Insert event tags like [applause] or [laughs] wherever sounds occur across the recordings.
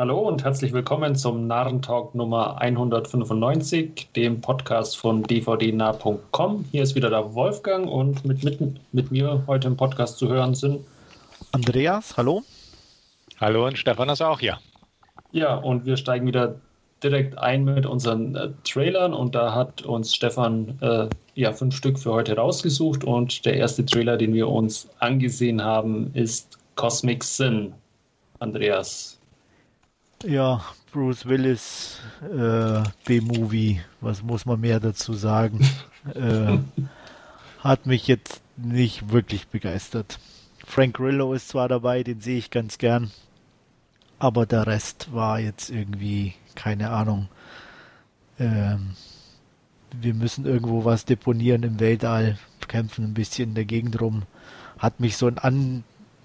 Hallo und herzlich willkommen zum Narrentalk Nummer 195, dem Podcast von dvdnah.com. Hier ist wieder der Wolfgang und mit, mit, mit mir heute im Podcast zu hören sind Andreas, hallo. Hallo und Stefan ist auch hier. Ja, und wir steigen wieder direkt ein mit unseren äh, Trailern und da hat uns Stefan äh, ja fünf Stück für heute rausgesucht und der erste Trailer, den wir uns angesehen haben, ist Cosmic Sin. Andreas, ja, Bruce Willis äh, B-Movie, was muss man mehr dazu sagen? [laughs] äh, hat mich jetzt nicht wirklich begeistert. Frank Grillo ist zwar dabei, den sehe ich ganz gern, aber der Rest war jetzt irgendwie, keine Ahnung. Ähm, wir müssen irgendwo was deponieren im Weltall, kämpfen ein bisschen in der Gegend rum. Hat mich so ein an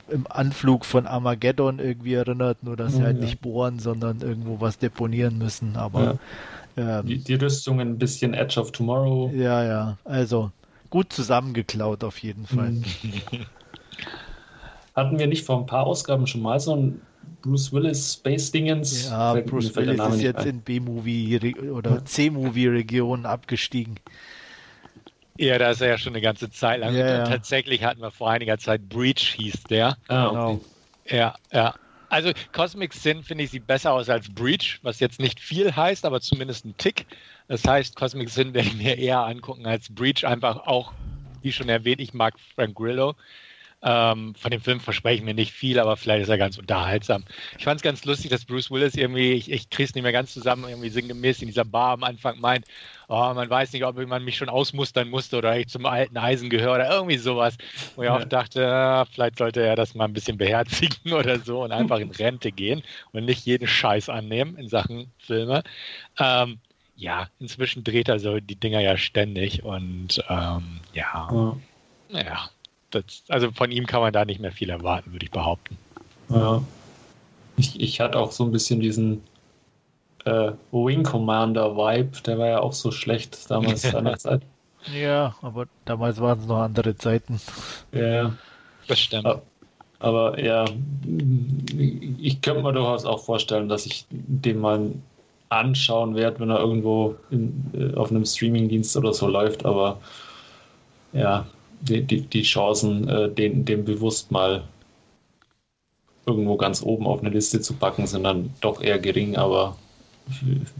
im Anflug von Armageddon irgendwie erinnert, nur dass sie halt ja. nicht bohren, sondern irgendwo was deponieren müssen. Aber ja. ähm, die, die Rüstung ein bisschen Edge of Tomorrow. Ja, ja. Also gut zusammengeklaut auf jeden Fall. Mhm. [laughs] Hatten wir nicht vor ein paar Ausgaben schon mal so ein Bruce Willis Space Dingens? Ja, Bruce Willis ist jetzt ein. in B-Movie oder C-Movie-Region abgestiegen. Ja, da ist er ja schon eine ganze Zeit lang. Ja. Tatsächlich hatten wir vor einiger Zeit Breach, hieß der. Ah, okay. Ja, ja. Also Cosmic Sin finde ich sieht besser aus als Breach, was jetzt nicht viel heißt, aber zumindest ein Tick. Das heißt, Cosmic Sin werde ich mir eher angucken als Breach, einfach auch, wie schon erwähnt, ich mag Frank Grillo. Ähm, von dem Film verspreche ich mir nicht viel, aber vielleicht ist er ganz unterhaltsam. Ich fand es ganz lustig, dass Bruce Willis irgendwie, ich, ich kriege es nicht mehr ganz zusammen, irgendwie sinngemäß in dieser Bar am Anfang meint, oh, man weiß nicht, ob man mich schon ausmustern musste oder ich zum alten Eisen gehöre oder irgendwie sowas. Wo ich ja. auch dachte, äh, vielleicht sollte er das mal ein bisschen beherzigen [laughs] oder so und einfach in Rente gehen und nicht jeden Scheiß annehmen in Sachen Filme. Ähm, ja, inzwischen dreht er so die Dinger ja ständig und ähm, ja, ja. naja, das, also von ihm kann man da nicht mehr viel erwarten, würde ich behaupten. Ja. Ich, ich hatte auch so ein bisschen diesen äh, Wing Commander Vibe, der war ja auch so schlecht damals [laughs] seiner Zeit. Ja, aber damals waren es noch andere Zeiten. Ja, das stimmt. Aber, ja, ich könnte mir durchaus auch vorstellen, dass ich den mal anschauen werde, wenn er irgendwo in, äh, auf einem Streamingdienst oder so läuft. Aber ja, die, die, Chancen, äh, den, den bewusst mal irgendwo ganz oben auf eine Liste zu packen, sind dann doch eher gering, aber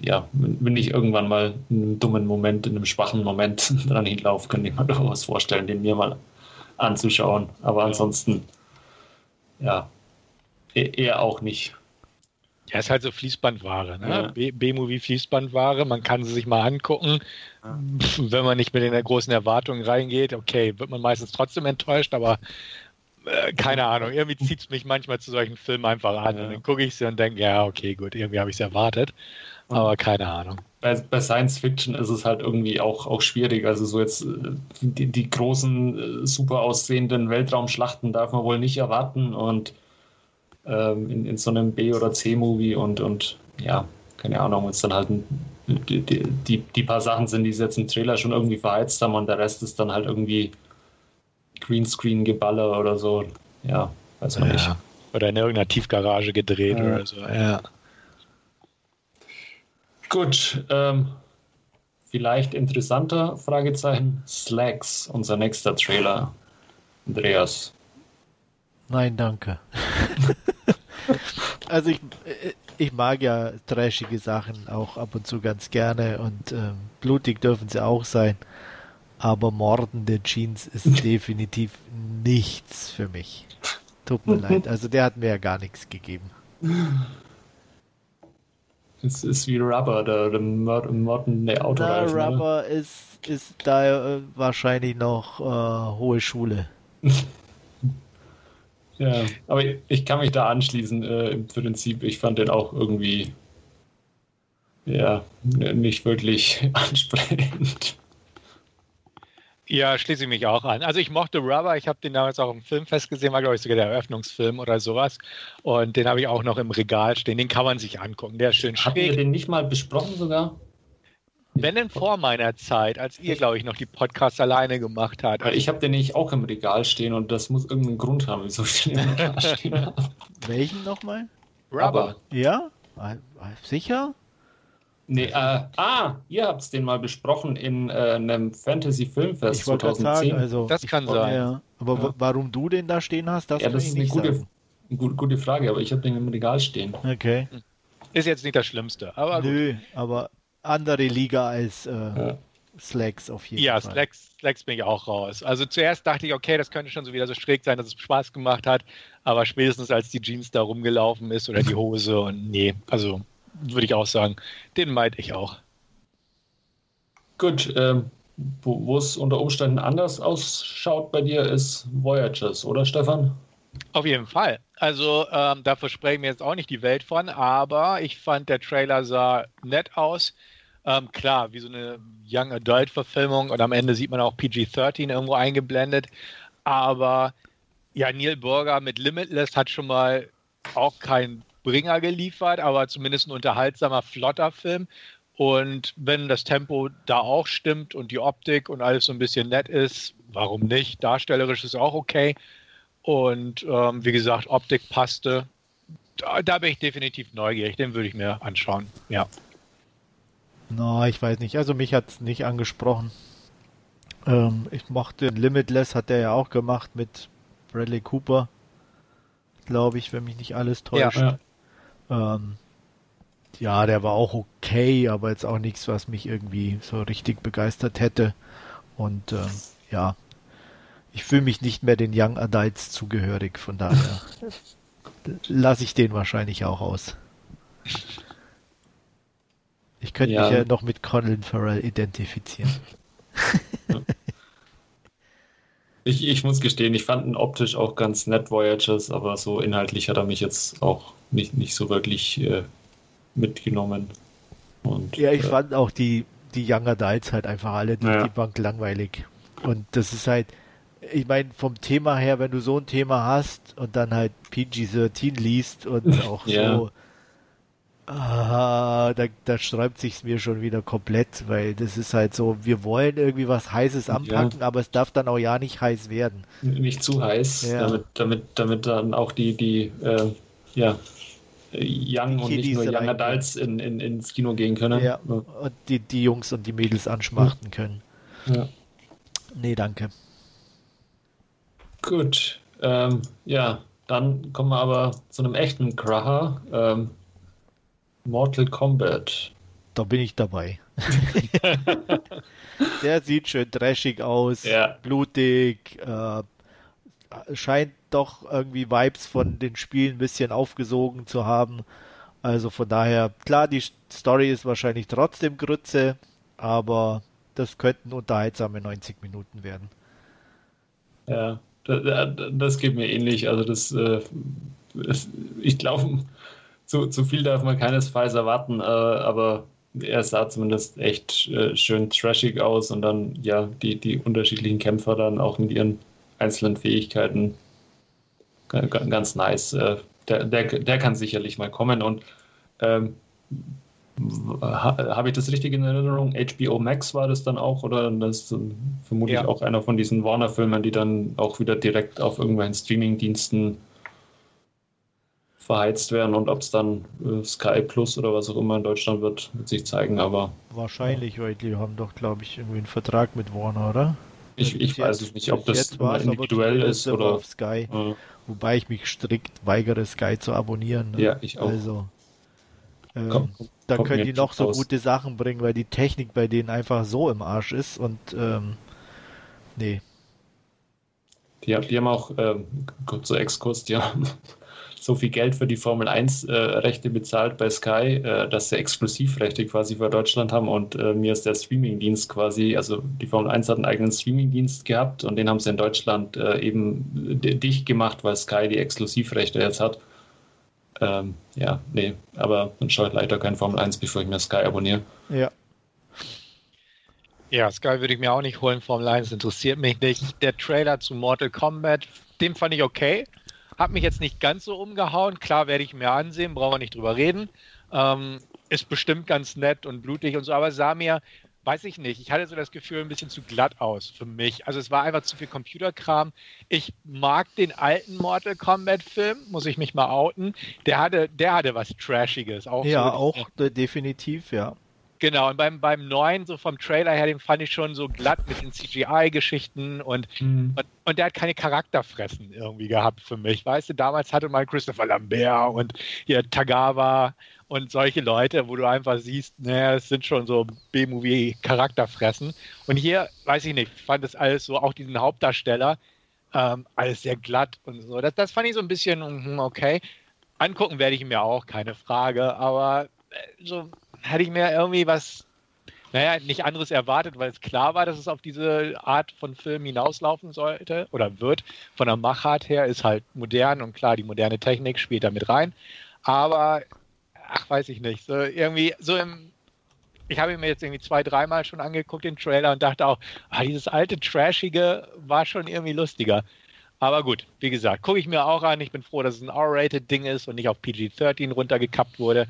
ja, wenn ich irgendwann mal in einem dummen Moment, in einem schwachen Moment [laughs] dran hinlaufe, könnte ich mir [laughs] durchaus vorstellen, den mir mal anzuschauen. Aber ansonsten, ja, e-, eher auch nicht. Ja, ist halt so Fließbandware, ne? Ja. B-Movie Fließbandware, man kann sie sich mal angucken. Ja. Wenn man nicht mit der großen Erwartung reingeht, okay, wird man meistens trotzdem enttäuscht, aber äh, keine Ahnung, irgendwie zieht es mich manchmal zu solchen Filmen einfach an. Ja. Und dann gucke ich sie und denke, ja, okay, gut, irgendwie habe ich es erwartet. Aber keine Ahnung. Bei, bei, Science Fiction ist es halt irgendwie auch, auch schwierig. Also so jetzt äh, die, die großen, äh, super aussehenden Weltraumschlachten darf man wohl nicht erwarten und ähm, in, in so einem B- oder C-Movie und, und ja, keine Ahnung, wenn es dann halt die, die, die, paar Sachen sind, die sie jetzt im Trailer schon irgendwie verheizt haben und der Rest ist dann halt irgendwie Greenscreen-Geballer oder so. Ja, weiß man ja. nicht. Oder in irgendeiner Tiefgarage gedreht ja. oder so. Ja. Gut, ähm, vielleicht interessanter Fragezeichen. Slacks, unser nächster Trailer. Andreas. Nein, danke. [laughs] also ich, ich mag ja trashige Sachen auch ab und zu ganz gerne und ähm, blutig dürfen sie auch sein. Aber mordende Jeans ist [laughs] definitiv nichts für mich. Tut mir leid. [laughs] Also der hat mir ja gar nichts gegeben. Es ist wie Rubber, der, der mordende Autoreifen. Na, Rubber ne? ist, ist da äh, wahrscheinlich noch äh, hohe Schule. Ja, aber ich kann mich da anschließen äh, im Prinzip. Ich fand den auch irgendwie ja, nicht wirklich [laughs] ansprechend. Ja, schließe ich mich auch an. Also ich mochte Rubber, ich habe den damals auch im Filmfest gesehen, war glaube ich sogar der Eröffnungsfilm oder sowas. Und den habe ich auch noch im Regal stehen. Den kann man sich angucken, der ist schön schräg. Habt ihr den nicht mal besprochen sogar? Wenn denn vor meiner Zeit, als ihr, glaube ich, noch die Podcasts alleine gemacht habt. Ich habe den nicht auch im Regal stehen und das muss irgendeinen Grund haben, wieso ich den im Regal [laughs] stehen habe. Welchen nochmal? Rubber. Ja? Äh, Sicher? Nee, äh, ah, ihr habt den mal besprochen in äh, einem Fantasy-Filmfest Ich wollte gerade 2010. sagen, also. Das kann sein. Ja. Aber Ja. wa- warum du den da stehen hast, das ja, kann das ich ist eine nicht gute, sagen. gute, gute Frage, aber ich habe den im Regal stehen. Okay. Ist jetzt nicht das Schlimmste, aber gut. Nö, aber andere Liga als äh, Ja. Slacks auf jeden Ja, Fall. Slacks, Slacks bin ich auch raus. Also zuerst dachte ich, okay, das könnte schon so wieder so schräg sein, dass es Spaß gemacht hat, aber spätestens als die Jeans da rumgelaufen ist oder die [laughs] Hose und nee, also würde ich auch sagen, den meinte ich auch. Gut, ähm, wo es unter Umständen anders ausschaut bei dir, ist Voyagers, oder Stefan? Auf jeden Fall. Also ähm, da verspreche ich mir jetzt auch nicht die Welt von, aber ich fand, der Trailer sah nett aus. Ähm, klar, wie so eine Young Adult Verfilmung und am Ende sieht man auch PG-13 irgendwo eingeblendet. Aber ja, Neil Burger mit Limitless hat schon mal auch keinen Bringer geliefert, aber zumindest ein unterhaltsamer, flotter Film. Und wenn das Tempo da auch stimmt und die Optik und alles so ein bisschen nett ist, warum nicht? Darstellerisch ist auch okay. Und ähm, wie gesagt, Optik passte. Da, da bin ich definitiv neugierig. Den würde ich mir anschauen. Ja. Na, ich weiß nicht. Also mich hat es nicht angesprochen. Ähm, ich mochte Limitless, hat der ja auch gemacht mit Bradley Cooper. Glaube ich, wenn mich nicht alles täuscht. Ja. Ähm, ja, der war auch okay, aber jetzt auch nichts, was mich irgendwie so richtig begeistert hätte. Und ähm, ja, ich fühle mich nicht mehr den Young Adults zugehörig, von daher [laughs] lasse ich den wahrscheinlich auch aus. Ich könnte Ja. mich ja noch mit Colin Farrell identifizieren. Ich, ich muss gestehen, ich fand ihn optisch auch ganz nett, Voyagers, aber so inhaltlich hat er mich jetzt auch nicht, nicht so wirklich äh, mitgenommen. Und, Ja, ich äh, fand auch die, die Young Adults halt einfach alle durch Ja. die Bank langweilig. Und das ist halt, ich meine, vom Thema her, wenn du so ein Thema hast und dann halt PG-13 liest und [laughs] auch so, ah, da, da sträubt sich's mir schon wieder komplett, weil das ist halt so, wir wollen irgendwie was Heißes anpacken, aber es darf dann auch ja nicht heiß werden. nicht zu heiß, Ja. damit, damit, damit dann auch die, die äh, ja, Young und nicht nur Young. Adults in, in, ins Kino gehen können. Ja, und die, die Jungs und die Mädels anschmachten können. Ja. Nee, danke. Gut, ähm, ja, dann kommen wir aber zu einem echten Kracher. Ähm, Mortal Kombat. Da bin ich dabei. [laughs] Der sieht schön trashig aus, Ja. blutig, äh, scheint doch irgendwie Vibes von den Spielen ein bisschen aufgesogen zu haben. Also von daher, klar, die Story ist wahrscheinlich trotzdem Grütze, aber das könnten unterhaltsame 90 Minuten werden. Ja, da- da- das geht mir ähnlich. Also das, äh, ich glaube, zu, zu viel darf man keinesfalls erwarten, äh, aber er sah zumindest echt äh, schön trashig aus und dann ja die, die unterschiedlichen Kämpfer dann auch mit ihren einzelnen Fähigkeiten ga- ga- ganz nice. Äh, der, der, der kann sicherlich mal kommen und ähm, ha, habe ich das richtig in Erinnerung? HBO Max war das dann auch oder das ist vermutlich Ja. auch einer von diesen Warner-Filmen, die dann auch wieder direkt auf irgendwelchen Streaming-Diensten verheizt werden und ob es dann äh, Sky Plus oder was auch immer in Deutschland wird, wird sich zeigen, aber Wahrscheinlich, weil die haben doch, glaube ich, irgendwie einen Vertrag mit Warner, oder? ich, Bis ich weiß es nicht, ob das individuell ist oder. auf Sky. Äh, Wobei ich mich strikt weigere, Sky zu abonnieren. Ne? ja, ich auch. Also, ähm, Komm, da kommt können die noch so raus. gute Sachen bringen, weil die Technik bei denen einfach so im Arsch ist und ähm, nee. Die, die haben auch, ähm, kurzer Exkurs, die haben so viel Geld für die Formel 1 äh, bezahlt bei Sky, äh, dass sie Exklusivrechte quasi für Deutschland haben und äh, mir ist der Streamingdienst quasi, also die Formel 1 hat einen eigenen Streamingdienst gehabt und den haben sie in Deutschland äh, eben dicht gemacht, weil Sky die Exklusivrechte jetzt hat. Ähm, ja, nee, aber dann schaue ich leider kein Formel 1, bevor ich mir Sky abonniere. Ja. Ja, Sky würde ich mir auch nicht holen. Formel 1 interessiert mich nicht. Der Trailer zu Mortal Kombat, den fand ich okay. Hat mich jetzt nicht ganz so umgehauen. Klar werde ich mir ansehen, brauchen wir nicht drüber reden. Ähm, ist bestimmt ganz nett und blutig und so, aber sah mir weiß ich nicht. Ich hatte so das Gefühl, ein bisschen zu glatt aus für mich. Also es war einfach zu viel Computerkram. Ich mag den alten Mortal Kombat-Film, muss ich mich mal outen. Der hatte, der hatte was Trashiges. Auch ja, so, auch definitiv, ja. Genau, und beim, beim neuen, so vom Trailer her, den fand ich schon so glatt mit den CGI-Geschichten und, mhm. und, und, der hat keine Charakterfressen irgendwie gehabt für mich. Weißt du, damals hatte man Christopher Lambert und hier Tagawa und solche Leute, wo du einfach siehst, naja, es sind schon so B-Movie-Charakterfressen. Und hier, weiß ich nicht, ich fand das alles so, auch diesen Hauptdarsteller, ähm, alles sehr glatt und so. Das, das fand ich so ein bisschen, mhm, okay. Angucken werde ich mir auch, keine Frage, aber äh, so hätte ich mir irgendwie was, naja, nicht anderes erwartet, weil es klar war, dass es auf diese Art von Film hinauslaufen sollte oder wird. Von der Machart her ist halt modern und klar, die moderne Technik spielt da mit rein. Aber, ach, weiß ich nicht, so irgendwie, so im, ich habe mir jetzt irgendwie zwei, dreimal schon angeguckt, den Trailer, und dachte auch, ah, dieses alte Trashige war schon irgendwie lustiger. Aber gut, wie gesagt, gucke ich mir auch an. Ich bin froh, dass es ein R-Rated-Ding ist und nicht auf PG-13 runtergekappt wurde.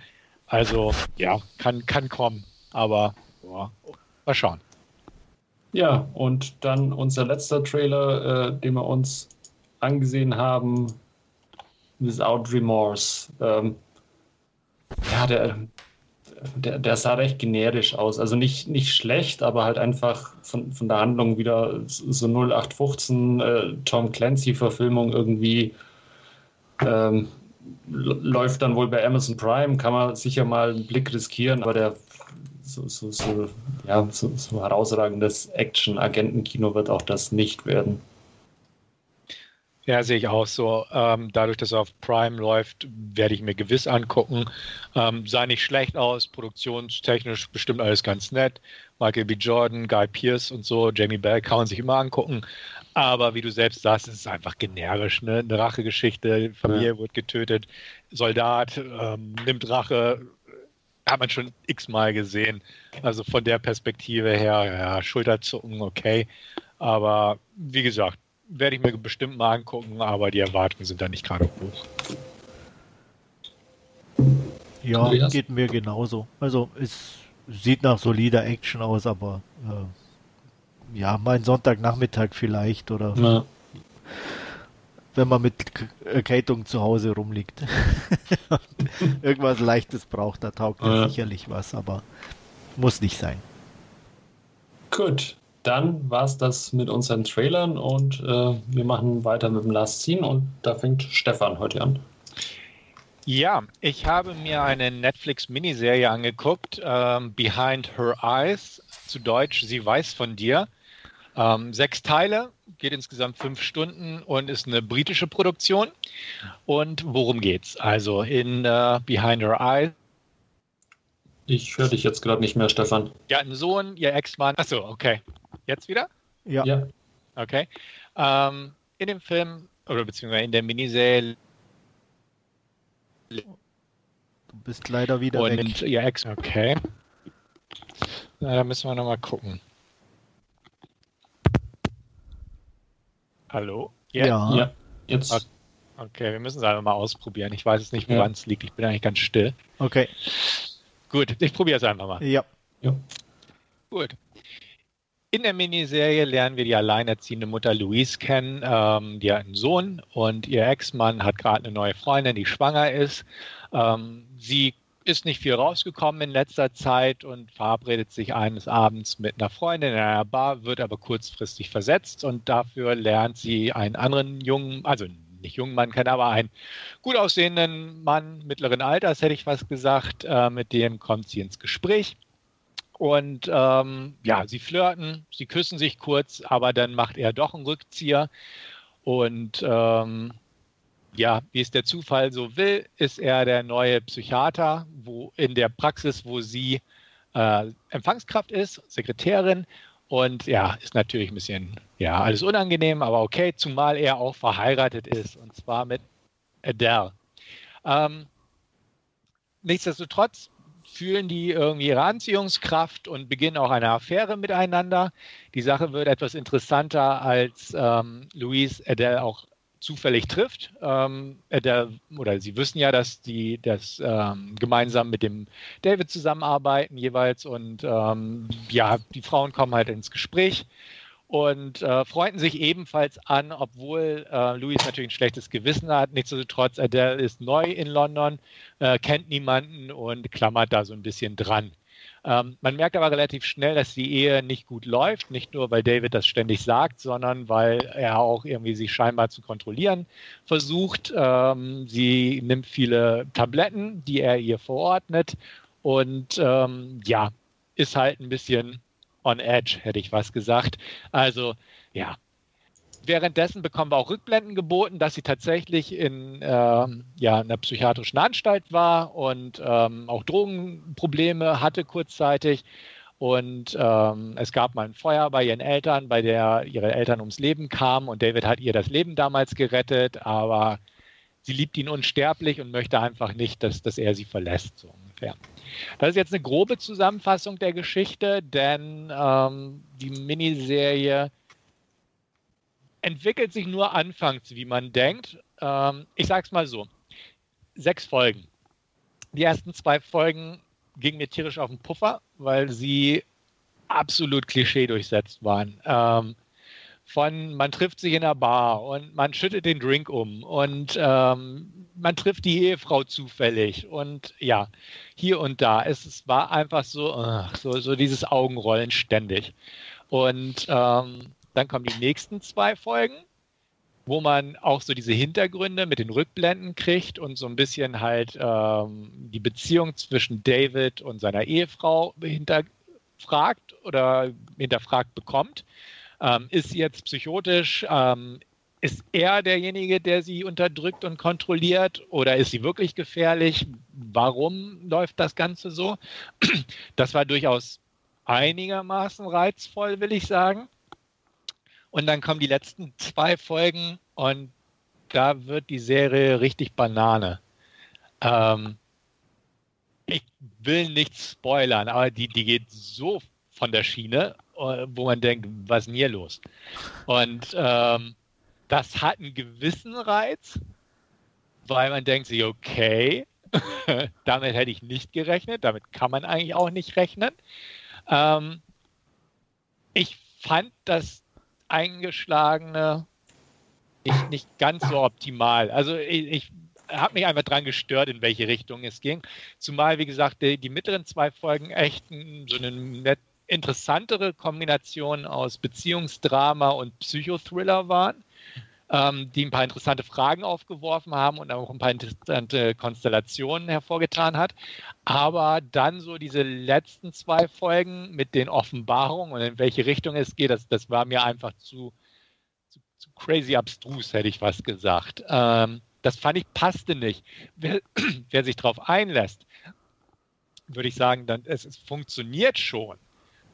Also, ja, kann, kann kommen. Aber, boah, mal schauen. Ja, und dann unser letzter Trailer, äh, den wir uns angesehen haben, Without Remorse. Ähm, ja, der, der, der, sah recht generisch aus. Also nicht, nicht schlecht, aber halt einfach von, von der Handlung wieder so 0815 äh, Tom Clancy-Verfilmung irgendwie. Ähm, läuft dann wohl bei Amazon Prime, kann man sicher mal einen Blick riskieren, aber der so, so, so, ja, so, so herausragendes Action-Agentenkino wird auch das nicht werden. Ja, sehe ich auch so. Ähm, dadurch, dass er auf Prime läuft, werde ich mir gewiss angucken. Ähm, sah nicht schlecht aus, produktionstechnisch bestimmt alles ganz nett. Michael B. Jordan, Guy Pierce und so, Jamie Bell kann man sich immer angucken. Aber wie du selbst sagst, es ist einfach generisch. Ne? Eine Rachegeschichte, Familie ja. wird getötet, Soldat ähm, nimmt Rache, hat man schon x-mal gesehen. Also von der Perspektive her, ja, Schulterzucken, okay. Aber wie gesagt, werde ich mir bestimmt mal angucken, aber die Erwartungen sind da nicht gerade hoch. Ja, geht mir genauso. Also es sieht nach solider Action aus, aber äh, ja, mein Sonntagnachmittag vielleicht oder ja. wenn man mit Erkältung zu Hause rumliegt. [laughs] Irgendwas Leichtes braucht, da taugt ja. sicherlich was, aber muss nicht sein. Gut, dann war es das mit unseren Trailern und äh, wir machen weiter mit dem Last Scene und da fängt Stefan heute an. Ja, ich habe mir eine Netflix-Miniserie angeguckt, ähm, Behind Her Eyes, zu Deutsch Sie weiß von dir. Ähm, sechs Teile, geht insgesamt fünf Stunden und ist eine britische Produktion. Und worum geht's? Also in äh, Behind Her Eyes ich höre dich jetzt gerade nicht mehr, Stefan. Ja, ein Sohn, ihr Ex-Mann. Achso, okay. Jetzt wieder? Ja. ja. Okay. Ähm, in dem Film, oder beziehungsweise in der Miniserie. Du bist leider wieder und weg. Ihr Ex, okay. Na, da müssen wir nochmal gucken. Hallo? Ja. ja. ja. Jetzt. Okay, wir müssen es einfach mal ausprobieren. Ich weiß es nicht, woran es liegt. Ich bin eigentlich ganz still. Okay. Gut, ich probiere es einfach mal. Ja. ja. Gut. In der Miniserie lernen wir die alleinerziehende Mutter Louise kennen. Ähm, die hat einen Sohn und ihr Ex-Mann hat gerade eine neue Freundin, die schwanger ist. Ähm, sie ist nicht viel rausgekommen in letzter Zeit und verabredet sich eines Abends mit einer Freundin in einer Bar, wird aber kurzfristig versetzt und dafür lernt sie einen anderen jungen, also nicht jungen Mann kennen, aber einen gut aussehenden Mann mittleren Alters, hätte ich fast gesagt. Äh, mit dem kommt sie ins Gespräch. Und ähm, ja, sie flirten, sie küssen sich kurz, aber dann macht er doch einen Rückzieher. Und ähm, ja, wie es der Zufall so will, ist er der neue Psychiater, wo in der Praxis, wo sie äh, Empfangskraft ist, Sekretärin. Und ja, ist natürlich ein bisschen, ja, alles unangenehm, aber okay, zumal er auch verheiratet ist und zwar mit Adele. Ähm, nichtsdestotrotz fühlen die irgendwie ihre Anziehungskraft und beginnen auch eine Affäre miteinander. Die Sache wird etwas interessanter, als ähm, Louise Adele auch zufällig trifft. Ähm, der, oder sie wissen ja, dass die das ähm, gemeinsam mit dem David zusammenarbeiten jeweils und ähm, ja, die Frauen kommen halt ins Gespräch und äh, freunden sich ebenfalls an, obwohl äh, Louis natürlich ein schlechtes Gewissen hat. Nichtsdestotrotz, Adele ist neu in London, äh, kennt niemanden und klammert da so ein bisschen dran. Ähm, man merkt aber relativ schnell, dass die Ehe nicht gut läuft, nicht nur weil David das ständig sagt, sondern weil er auch irgendwie sich scheinbar zu kontrollieren versucht. Ähm, sie nimmt viele Tabletten, die er ihr verordnet und ähm, ja, ist halt ein bisschen on edge, hätte ich was gesagt. Also ja. Währenddessen bekommen wir auch Rückblenden geboten, dass sie tatsächlich in ähm, ja, einer psychiatrischen Anstalt war und ähm, auch Drogenprobleme hatte kurzzeitig. Und ähm, es gab mal ein Feuer bei ihren Eltern, bei der ihre Eltern ums Leben kamen und David hat ihr das Leben damals gerettet, aber sie liebt ihn unsterblich und möchte einfach nicht, dass, dass er sie verlässt, so ungefähr. Das ist jetzt eine grobe Zusammenfassung der Geschichte, denn ähm, die Miniserie entwickelt sich nur anfangs, wie man denkt. Ähm, ich sage es mal so: sechs Folgen. Die ersten zwei Folgen gingen mir tierisch auf den Puffer, weil sie absolut klischee durchsetzt waren. Ähm, von man trifft sich in einer Bar und man schüttet den Drink um und ähm, man trifft die Ehefrau zufällig und ja, hier und da. Es, es war einfach so, ach, so, so dieses Augenrollen ständig. Und ähm, dann kommen die nächsten zwei Folgen, wo man auch so diese Hintergründe mit den Rückblenden kriegt und so ein bisschen halt ähm, die Beziehung zwischen David und seiner Ehefrau hinterfragt oder hinterfragt bekommt. Ähm, ist sie jetzt psychotisch? Ähm, ist er derjenige, der sie unterdrückt und kontrolliert oder ist sie wirklich gefährlich? Warum läuft das Ganze so? Das war durchaus einigermaßen reizvoll, will ich sagen. Und dann kommen die letzten zwei Folgen und da wird die Serie richtig Banane. Ähm, ich will nichts spoilern, aber die, die geht so von der Schiene wo man denkt, was ist denn hier los? Und ähm, das hat einen gewissen Reiz, weil man denkt sich, okay, [laughs] damit hätte ich nicht gerechnet, damit kann man eigentlich auch nicht rechnen. Ähm, ich fand das eingeschlagene nicht, nicht ganz so optimal. Also ich, ich habe mich einfach dran gestört, in welche Richtung es ging. Zumal, wie gesagt, die, die mittleren zwei Folgen echt so einen net, interessantere Kombination aus Beziehungsdrama und Psychothriller waren, ähm, die ein paar interessante Fragen aufgeworfen haben und auch ein paar interessante Konstellationen hervorgetan hat. Aber dann so diese letzten zwei Folgen mit den Offenbarungen und in welche Richtung es geht, das, das war mir einfach zu, zu, zu crazy abstrus, hätte ich was gesagt. Ähm, das fand ich passte nicht. Wer, [clears throat] wer sich darauf einlässt, würde ich sagen, dann es, es funktioniert schon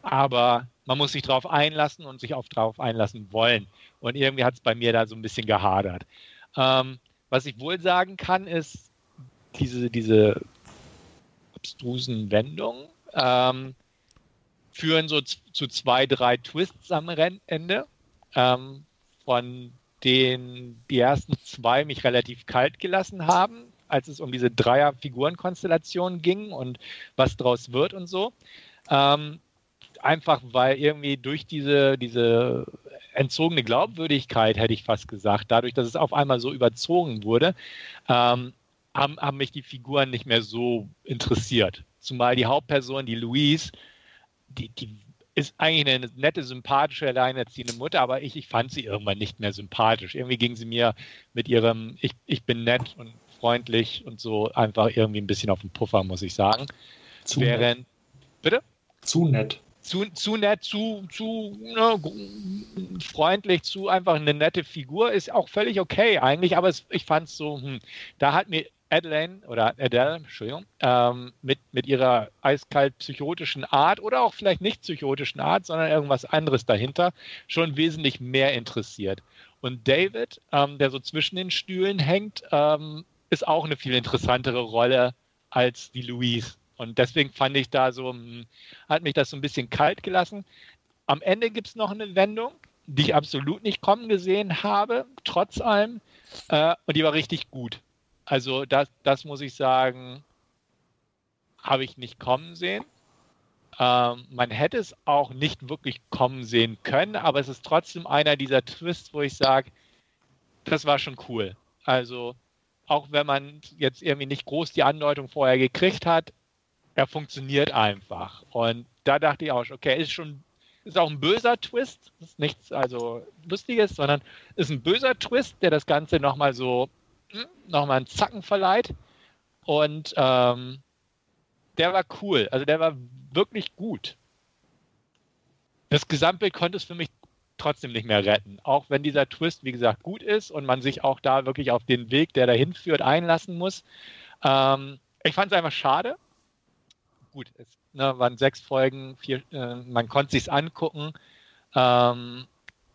aber man muss sich darauf einlassen und sich auch darauf einlassen wollen. Und irgendwie hat es bei mir da so ein bisschen gehadert. Ähm, was ich wohl sagen kann, ist, diese, diese abstrusen Wendungen ähm, führen so zu zwei, drei Twists am Ende, ähm, von denen die ersten zwei mich relativ kalt gelassen haben, als es um diese Dreier-Figurenkonstellation ging und was draus wird und so. Ähm, einfach weil irgendwie durch diese, diese entzogene Glaubwürdigkeit, hätte ich fast gesagt, dadurch, dass es auf einmal so überzogen wurde, ähm, haben, haben mich die Figuren nicht mehr so interessiert. Zumal die Hauptperson, die Louise, die, die ist eigentlich eine nette, sympathische, alleinerziehende Mutter, aber ich, ich fand sie irgendwann nicht mehr sympathisch. Irgendwie ging sie mir mit ihrem, ich, ich bin nett und freundlich und so einfach irgendwie ein bisschen auf den Puffer, muss ich sagen. Zu Während, nett. bitte? Zu nett zu, zu nett, zu, zu ne, freundlich, zu einfach eine nette Figur, ist auch völlig okay eigentlich, aber es, ich fand es so, hm, da hat mir Adelaine oder Adele, Entschuldigung, ähm, mit, mit ihrer eiskalt psychotischen Art oder auch vielleicht nicht psychotischen Art, sondern irgendwas anderes dahinter schon wesentlich mehr interessiert. Und David, ähm, der so zwischen den Stühlen hängt, ähm, ist auch eine viel interessantere Rolle als die Louise. Und deswegen fand ich da so, hm, hat mich das so ein bisschen kalt gelassen. Am Ende gibt es noch eine Wendung, die ich absolut nicht kommen gesehen habe, trotz allem. Äh, und die war richtig gut. Also das, das muss ich sagen, habe ich nicht kommen sehen. Ähm, man hätte es auch nicht wirklich kommen sehen können, aber es ist trotzdem einer dieser Twists, wo ich sage, das war schon cool. Also auch wenn man jetzt irgendwie nicht groß die Andeutung vorher gekriegt hat, er funktioniert einfach. Und da dachte ich auch, okay, ist schon ist auch ein böser Twist, ist nichts also lustiges, sondern ist ein böser Twist, der das Ganze nochmal so hm, nochmal einen Zacken verleiht. Und ähm, der war cool, also der war wirklich gut. Das Gesamtbild konnte es für mich trotzdem nicht mehr retten. Auch wenn dieser Twist, wie gesagt, gut ist und man sich auch da wirklich auf den Weg, der dahin führt, einlassen muss. Ähm, ich fand es einfach schade. Gut, es ne, waren sechs Folgen, vier, äh, man konnte sich angucken. Ähm,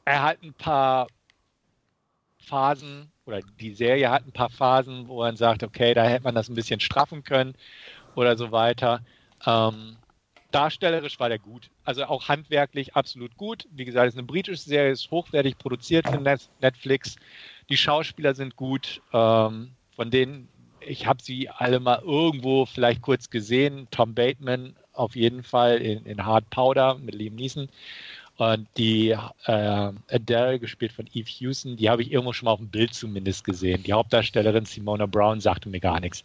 er hat ein paar Phasen oder die Serie hat ein paar Phasen, wo man sagt, okay, da hätte man das ein bisschen straffen können oder so weiter. Ähm, darstellerisch war der gut. Also auch handwerklich absolut gut. Wie gesagt, es ist eine britische Serie, ist hochwertig produziert für Netflix. Die Schauspieler sind gut. Ähm, von denen, ich habe sie alle mal irgendwo vielleicht kurz gesehen. Tom Bateman auf jeden Fall in, in Hard Powder mit Liam Neeson. Und die äh, Adele, gespielt von Eve Houston, die habe ich irgendwo schon mal auf dem Bild zumindest gesehen. Die Hauptdarstellerin Simona Brown sagte mir gar nichts.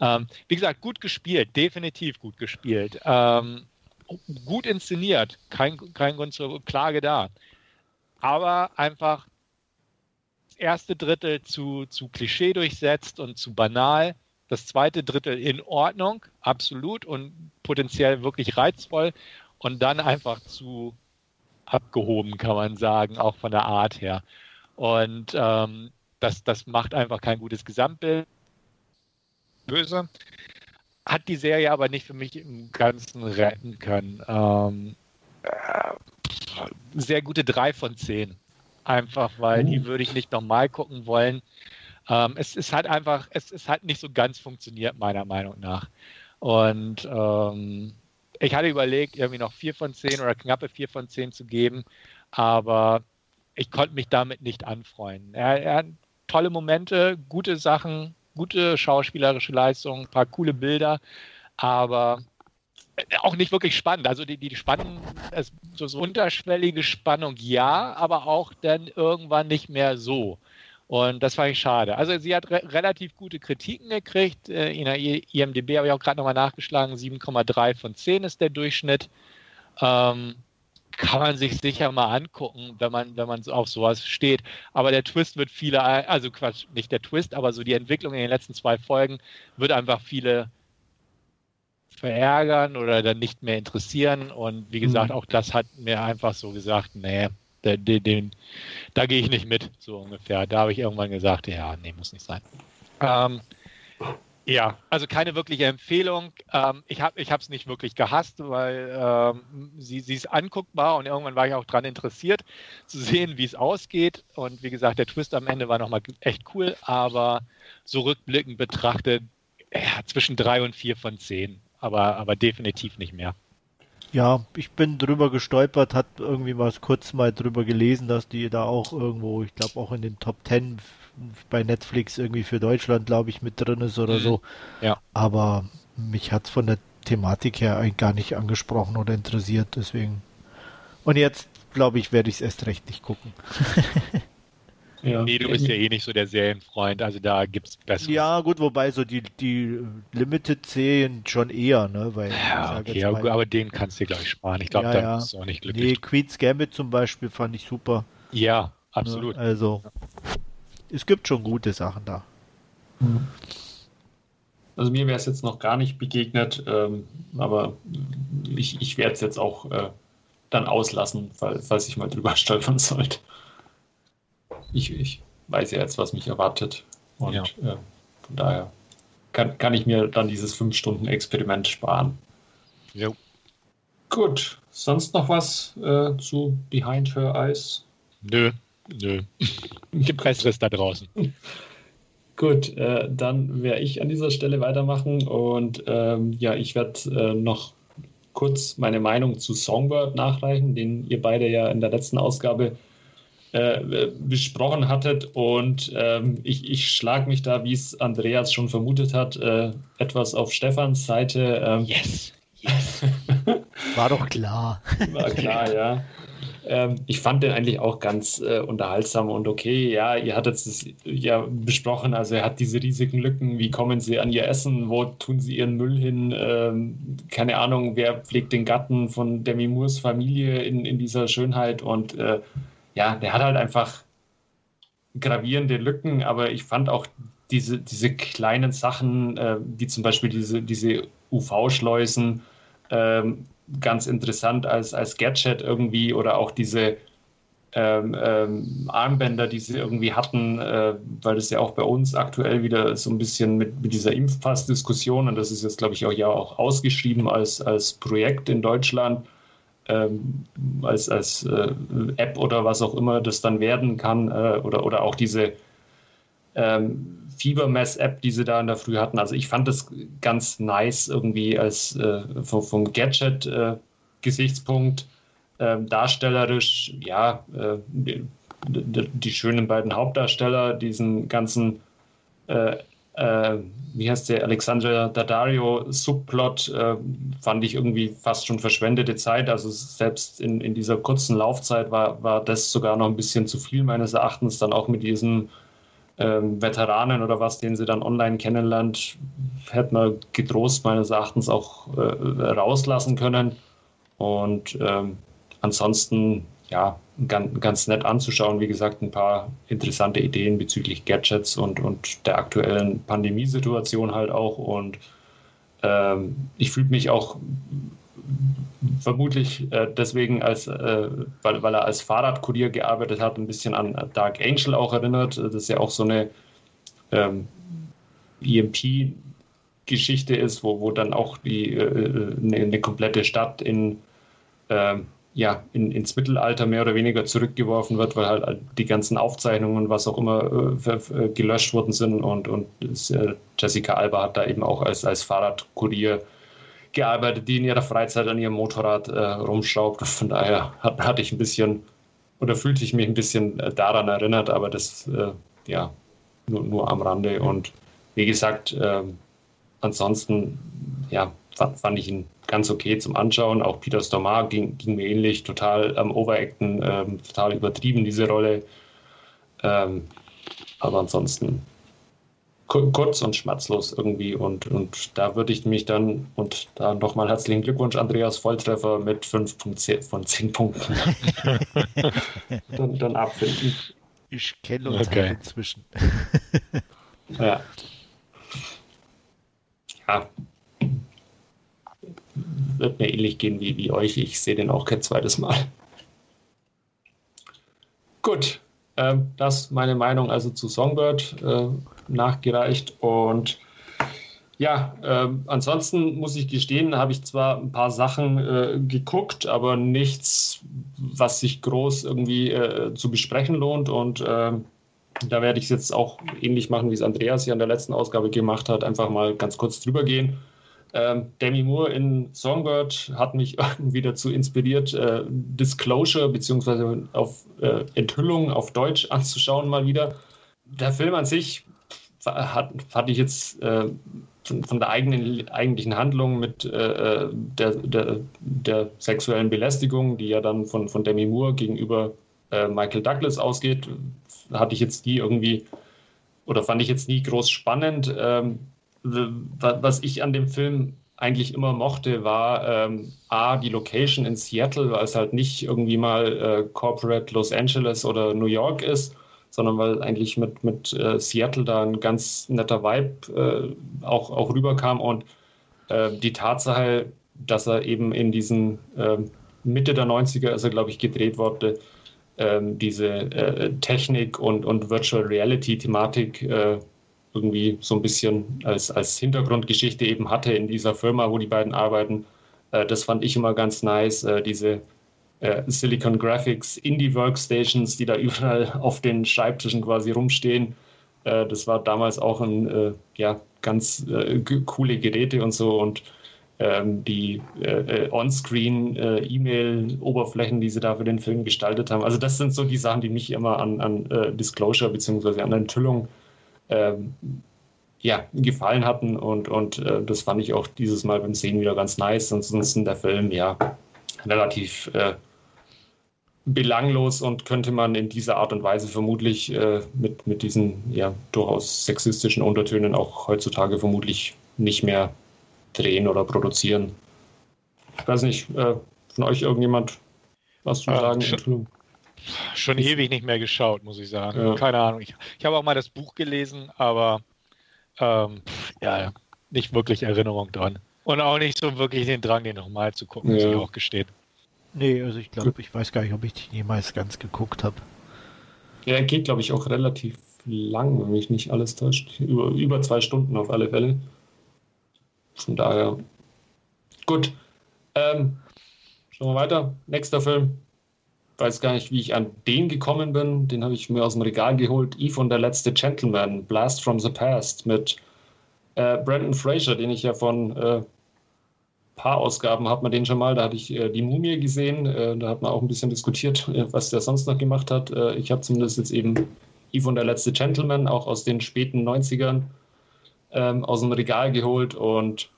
Ähm, wie gesagt, gut gespielt, definitiv gut gespielt. Ähm, gut inszeniert, kein, kein Grund zur Klage da. Aber einfach erste Drittel zu, zu Klischee durchsetzt und zu banal. Das zweite Drittel in Ordnung, absolut und potenziell wirklich reizvoll. Und dann einfach zu abgehoben, kann man sagen, auch von der Art her. Und ähm, das, das macht einfach kein gutes Gesamtbild. Böse. Hat die Serie aber nicht für mich im Ganzen retten können. Ähm, äh, sehr gute 3 von 10. Einfach, weil die uh. würde ich nicht nochmal gucken wollen. Ähm, es ist halt einfach, es ist halt nicht so ganz funktioniert, meiner Meinung nach. Und ähm, ich hatte überlegt, irgendwie noch 4 von 10 oder knappe 4 von 10 zu geben, aber ich konnte mich damit nicht anfreunden. Er, er hat tolle Momente, gute Sachen, gute schauspielerische Leistungen, ein paar coole Bilder, aber auch nicht wirklich spannend. Also die, die Spannung, so, so unterschwellige Spannung ja, aber auch dann irgendwann nicht mehr so. Und das fand ich schade. Also sie hat re relativ gute Kritiken gekriegt. Äh, in der IMDB habe ich auch gerade nochmal nachgeschlagen. 7,3 von 10 ist der Durchschnitt. Ähm, kann man sich sicher mal angucken, wenn man, wenn man auf sowas steht. Aber der Twist wird viele, also Quatsch, nicht der Twist, aber so die Entwicklung in den letzten zwei Folgen wird einfach viele verärgern oder dann nicht mehr interessieren. Und wie gesagt, mhm. auch das hat mir einfach so gesagt, nee, den, den, da gehe ich nicht mit, so ungefähr. Da habe ich irgendwann gesagt, ja, nee, muss nicht sein. Ähm, ja, also keine wirkliche Empfehlung. Ähm, ich habe es nicht wirklich gehasst, weil ähm, sie, sie ist anguckbar und irgendwann war ich auch daran interessiert zu sehen, wie es ausgeht. Und wie gesagt, der Twist am Ende war nochmal echt cool, aber so rückblickend betrachtet, ja, zwischen drei und vier von zehn, aber, aber definitiv nicht mehr. Ja, ich bin drüber gestolpert, hat irgendwie mal kurz mal drüber gelesen, dass die da auch irgendwo, ich glaube auch in den Top Ten bei Netflix irgendwie für Deutschland, glaube ich, mit drin ist oder mhm. so. Ja. Aber mich hat es von der Thematik her eigentlich gar nicht angesprochen oder interessiert, deswegen. Und jetzt, glaube ich, werde ich es erst recht nicht gucken. [laughs] Ja. Nee, du bist ja eh nicht so der Serienfreund, also da gibt es bessere. Ja, gut, wobei so die, die Limited-Serien schon eher, ne? Weil, ja, okay, ja, aber den kannst du dir, glaube ich, sparen. Ich glaube, ja, da ja. bist du auch nicht glücklich. Nee, Queen's Gambit zum Beispiel fand ich super. Ja, absolut. Ne? Also, es gibt schon gute Sachen da. Mhm. Also mir wäre es jetzt noch gar nicht begegnet, ähm, aber ich, ich werde es jetzt auch äh, dann auslassen, falls, falls ich mal drüber [laughs] stolpern sollte ich, ich weiß ja jetzt, was mich erwartet. Und ja. äh, von daher kann, kann ich mir dann dieses 5-Stunden-Experiment sparen. Jo. Gut, sonst noch was äh, zu Behind Her Eyes? Nö, nö. [laughs] Gibt Besseres da draußen. [laughs] Gut, äh, dann werde ich an dieser Stelle weitermachen und ähm, ja, ich werde äh, noch kurz meine Meinung zu Songbird nachreichen, den ihr beide ja in der letzten Ausgabe äh, besprochen hattet. Und ähm, ich, ich schlage mich da, wie es Andreas schon vermutet hat, äh, etwas auf Stefans Seite. Ähm, yes. yes. [laughs] War doch klar. War klar, ja. Ähm, ich fand den eigentlich auch ganz äh, unterhaltsam und okay. Ja, ihr hattet es ja besprochen. Also er hat diese riesigen Lücken. Wie kommen sie an ihr Essen? Wo tun sie ihren Müll hin? Ähm, keine Ahnung, wer pflegt den Gatten von Demi Moores Familie in, in dieser Schönheit? Und äh, ja, der hat halt einfach gravierende Lücken, aber ich fand auch diese, diese kleinen Sachen, äh, wie zum Beispiel diese, diese UV-Schleusen, ähm, ganz interessant als, als Gadget irgendwie oder auch diese ähm, ähm, Armbänder, die sie irgendwie hatten, äh, weil das ja auch bei uns aktuell wieder so ein bisschen mit, mit dieser Impfpass-Diskussion und das ist jetzt, glaube ich, auch ja auch ausgeschrieben als, als Projekt in Deutschland, ähm, als, als äh, App oder was auch immer das dann werden kann äh, oder, oder auch diese ähm, Fiebermess-App, die sie da in der Früh hatten. Also ich fand das ganz nice irgendwie als äh, vom, vom Gadget-Gesichtspunkt. Äh, darstellerisch, ja, äh, die, die, die, schönen beiden Hauptdarsteller, diesen ganzen, äh, wie heißt der, Alexandra Daddario-Subplot, äh, fand ich irgendwie fast schon verschwendete Zeit. Also selbst in, in dieser kurzen Laufzeit war, war das sogar noch ein bisschen zu viel meines Erachtens, dann auch mit diesem ähm, Veteranen oder was, den sie dann online kennenlernt, hätte man getrost meines Erachtens auch äh, rauslassen können. Und ähm, ansonsten, ja, ganz, ganz nett anzuschauen. Wie gesagt, ein paar interessante Ideen bezüglich Gadgets und, und der aktuellen Pandemiesituation halt auch. Und ähm, ich fühle mich auch vermutlich äh, deswegen, als, äh, weil, weil er als Fahrradkurier gearbeitet hat, ein bisschen an Dark Angel auch erinnert. Das ist ja auch so eine ähm, EMP-Geschichte ist, wo, wo dann auch die, äh, eine, eine, komplette Stadt in, ähm, ja, in, ins Mittelalter mehr oder weniger zurückgeworfen wird, weil halt die ganzen Aufzeichnungen, was auch immer, äh, gelöscht worden sind. Und, und äh, Jessica Alba hat da eben auch als, als Fahrradkurier gearbeitet, die in ihrer Freizeit an ihrem Motorrad äh, rumschraubt. Von daher hat, hatte ich ein bisschen oder fühlte ich mich ein bisschen äh, daran erinnert, aber das äh, ja nur, nur am Rande. Und wie gesagt, äh, ansonsten ja, fand, fand, ich ihn ganz okay zum Anschauen. Auch Peter Stormare ging, ging mir ähnlich, total am ähm, Overacten, ähm, total übertrieben, diese Rolle. Ähm, aber ansonsten kurz und schmerzlos irgendwie. Und, und da würde ich mich dann, und da nochmal herzlichen Glückwunsch, Andreas Volltreffer mit 5 von 10 Punkten [laughs] dann, dann abfinden. Ich kenne uns okay. halt inzwischen. ja. Ja. Wird mir ähnlich gehen wie, wie euch. Ich sehe den auch kein zweites Mal. Gut, ähm, das meine Meinung also zu Songbird. Äh, nachgereicht. Und ja, äh, ansonsten muss ich gestehen, habe ich zwar ein paar Sachen äh, geguckt, aber nichts, was sich groß irgendwie äh, zu besprechen lohnt. Und ähm, da werde ich es jetzt auch ähnlich machen, wie es Andreas hier an der letzten Ausgabe gemacht hat, einfach mal ganz kurz drüber gehen. Ähm, Demi Moore in Songbird hat mich [laughs] irgendwie dazu inspiriert, äh, Disclosure bzw. auf äh, Enthüllung auf Deutsch anzuschauen mal wieder. Der Film an sich hat, hatte ich jetzt äh, von, von, der eigenen, eigentlichen Handlung mit äh, der, der, der, sexuellen Belästigung, die ja dann von, von Demi Moore gegenüber äh, Michael Douglas ausgeht, hatte ich jetzt nie irgendwie oder fand ich jetzt nie groß spannend. Ähm, was ich an dem Film eigentlich immer mochte, war ähm, A, die Location in Seattle, weil es halt nicht irgendwie mal äh, Corporate Los Angeles oder New York ist, sondern weil eigentlich mit, mit äh, Seattle da ein ganz netter Vibe äh, auch, auch rüberkam. Und äh, die Tatsache, dass er eben in diesen ähm, Mitte der 90er, also glaube ich, gedreht wurde, ähm, diese äh, Technik und, und Virtual Reality Thematik äh, irgendwie so ein bisschen als, als Hintergrundgeschichte eben hatte in dieser Firma, wo die beiden arbeiten. Äh, das fand ich immer ganz nice, diese äh, Silicon Graphics Indie Workstations, die da [laughs] überall auf den Schreibtischen quasi rumstehen. Äh, das war damals auch ein, äh, ja, ganz äh, coole Geräte und so und ähm, die äh, äh On-Screen-E-Mail-Oberflächen, die sie da für den Film gestaltet haben. Also das sind so die Sachen, die mich immer an, an äh, Disclosure bzw. an Enthüllung ähm, ja, gefallen hatten und, und äh, das fand ich auch dieses Mal beim Sehen wieder ganz nice. Ansonsten der Film, ja, relativ äh, belanglos und könnte man in dieser Art und Weise vermutlich äh, mit, mit diesen ja, durchaus sexistischen Untertönen auch heutzutage vermutlich nicht mehr drehen oder produzieren. Ich weiß nicht, äh, von euch irgendjemand was zu sagen? Schon, schon ewig nicht mehr geschaut, muss ich sagen. Ja. Keine Ahnung. Ich, ich habe auch mal das Buch gelesen, aber ähm, ja, nicht wirklich Erinnerung dran. Und auch nicht so wirklich den Drang, den nochmal zu gucken, muss ich auch gestehen. Nee, also ich glaube, ich weiß gar nicht, ob ich den jemals ganz geguckt habe. Ja, er geht, glaube ich, auch relativ lang, wenn mich nicht alles täuscht. Über, über zwei Stunden auf alle Fälle. Von daher. Gut. Ähm, schauen wir weiter. Nächster Film. Weiß gar nicht, wie ich an den gekommen bin. Den habe ich mir aus dem Regal geholt. Eve und der letzte Gentleman. Blast from the Past mit äh, Brandon Fraser, den ich ja von äh, paar Ausgaben hat man den schon mal. Da hatte ich äh, die Mumie gesehen. Äh, da hat man auch ein bisschen diskutiert, äh, was der sonst noch gemacht hat. Äh, ich habe zumindest jetzt eben Eve und der letzte Gentleman, auch aus den späten 90ern, ähm, aus dem Regal geholt und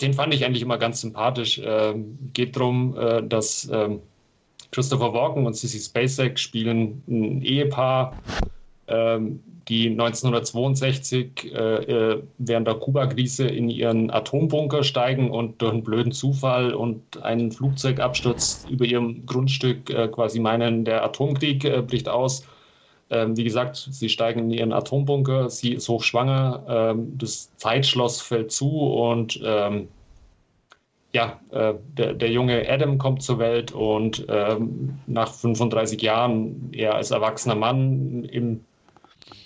den fand ich eigentlich immer ganz sympathisch. Ähm, geht darum, äh, dass ähm, Christopher Walken und Sissy Spacek spielen ein Ehepaar, ähm, die 1962 äh, äh, während der Kuba-Krise in ihren Atombunker steigen und durch einen blöden Zufall und einen Flugzeugabsturz über ihrem Grundstück äh, quasi meinen, der Atomkrieg äh, bricht aus. Ähm, wie gesagt, sie steigen in ihren Atombunker, sie ist hochschwanger, ähm, das Zeitschloss fällt zu und ähm, ja, äh, der, der, junge Adam kommt zur Welt und ähm, nach 35 Jahren, er als erwachsener Mann im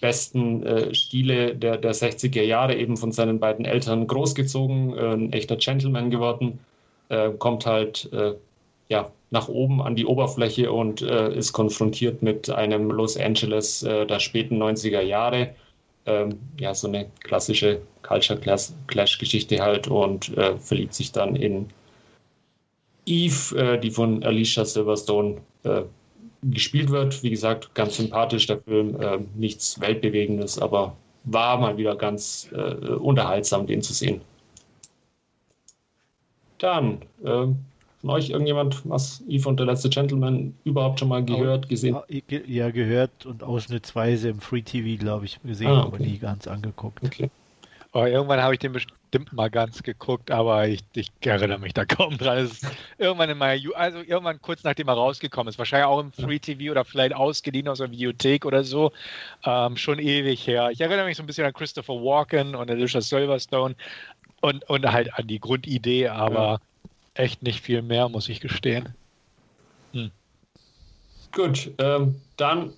besten äh, Stile der, der 60er Jahre eben von seinen beiden Eltern großgezogen, äh, ein echter Gentleman geworden, äh, kommt halt äh, ja, nach oben an die Oberfläche und äh, ist konfrontiert mit einem Los Angeles der späten 90er Jahre. Ähm, ja, so eine klassische Culture Clash-Geschichte halt und verliebt sich dann in Eve, die von Alicia Silverstone gespielt wird. Wie gesagt, ganz sympathisch der Film, äh, nichts Weltbewegendes, aber war mal wieder ganz äh, unterhaltsam, den zu sehen. Dann, äh, von euch irgendjemand, was Eve und der letzte Gentleman überhaupt schon mal gehört, gesehen? Ja, gehört und ausschnittsweise im Free TV, glaube ich, gesehen, ah, okay. aber nie ganz angeguckt. Okay. Oh, irgendwann habe ich den bestimmt mal ganz geguckt, aber ich, ich erinnere mich da kaum dran. Irgendwann in meiner, also irgendwann kurz nachdem er rausgekommen ist, wahrscheinlich auch im Free TV oder vielleicht ausgeliehen aus der Videothek oder so, ähm, schon ewig her. Ich erinnere mich so ein bisschen an Christopher Walken und Alicia Silverstone und, und halt an die Grundidee, aber ja. Echt nicht viel mehr, muss ich gestehen. Hm. Gut, ähm, dann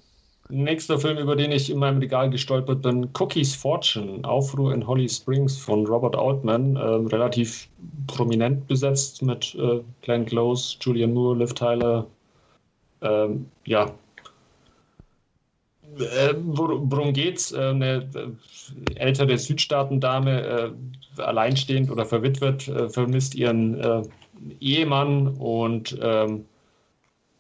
Nächster Film, über den ich in meinem Regal gestolpert bin, Cookies Fortune, Aufruhr in Holly Springs von Robert Altman, äh, relativ prominent besetzt mit äh, Glenn Close, Julian Moore, Liv Tyler. Ähm, ja. Äh, worum geht's? Äh, eine äh, ältere Südstaatendame, äh, alleinstehend oder verwitwet, vermisst ihren Ehemann und ähm,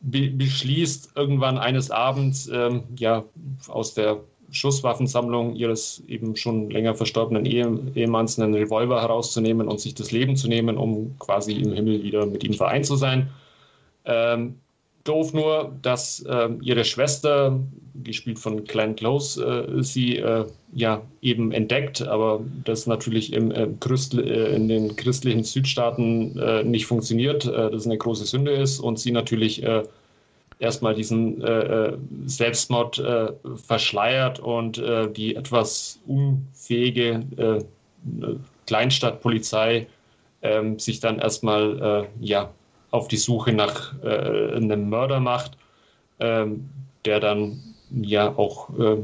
be beschließt irgendwann eines Abends ähm, ja aus der Schusswaffensammlung ihres eben schon länger verstorbenen Ehe Ehemanns einen Revolver herauszunehmen und sich das Leben zu nehmen, um quasi im Himmel wieder mit ihm vereint zu sein. Ähm, doof nur, dass äh, ihre Schwester, gespielt von Glenn Close, äh, sie äh, ja eben entdeckt, aber das natürlich im, äh, in den christlichen Südstaaten äh, nicht funktioniert, äh, das eine große Sünde ist und sie natürlich erstmal diesen Selbstmord verschleiert und die etwas unfähige Kleinstadtpolizei ähm, sich dann erstmal ja auf die Suche nach äh, einem Mörder macht, ähm, der dann ja auch äh,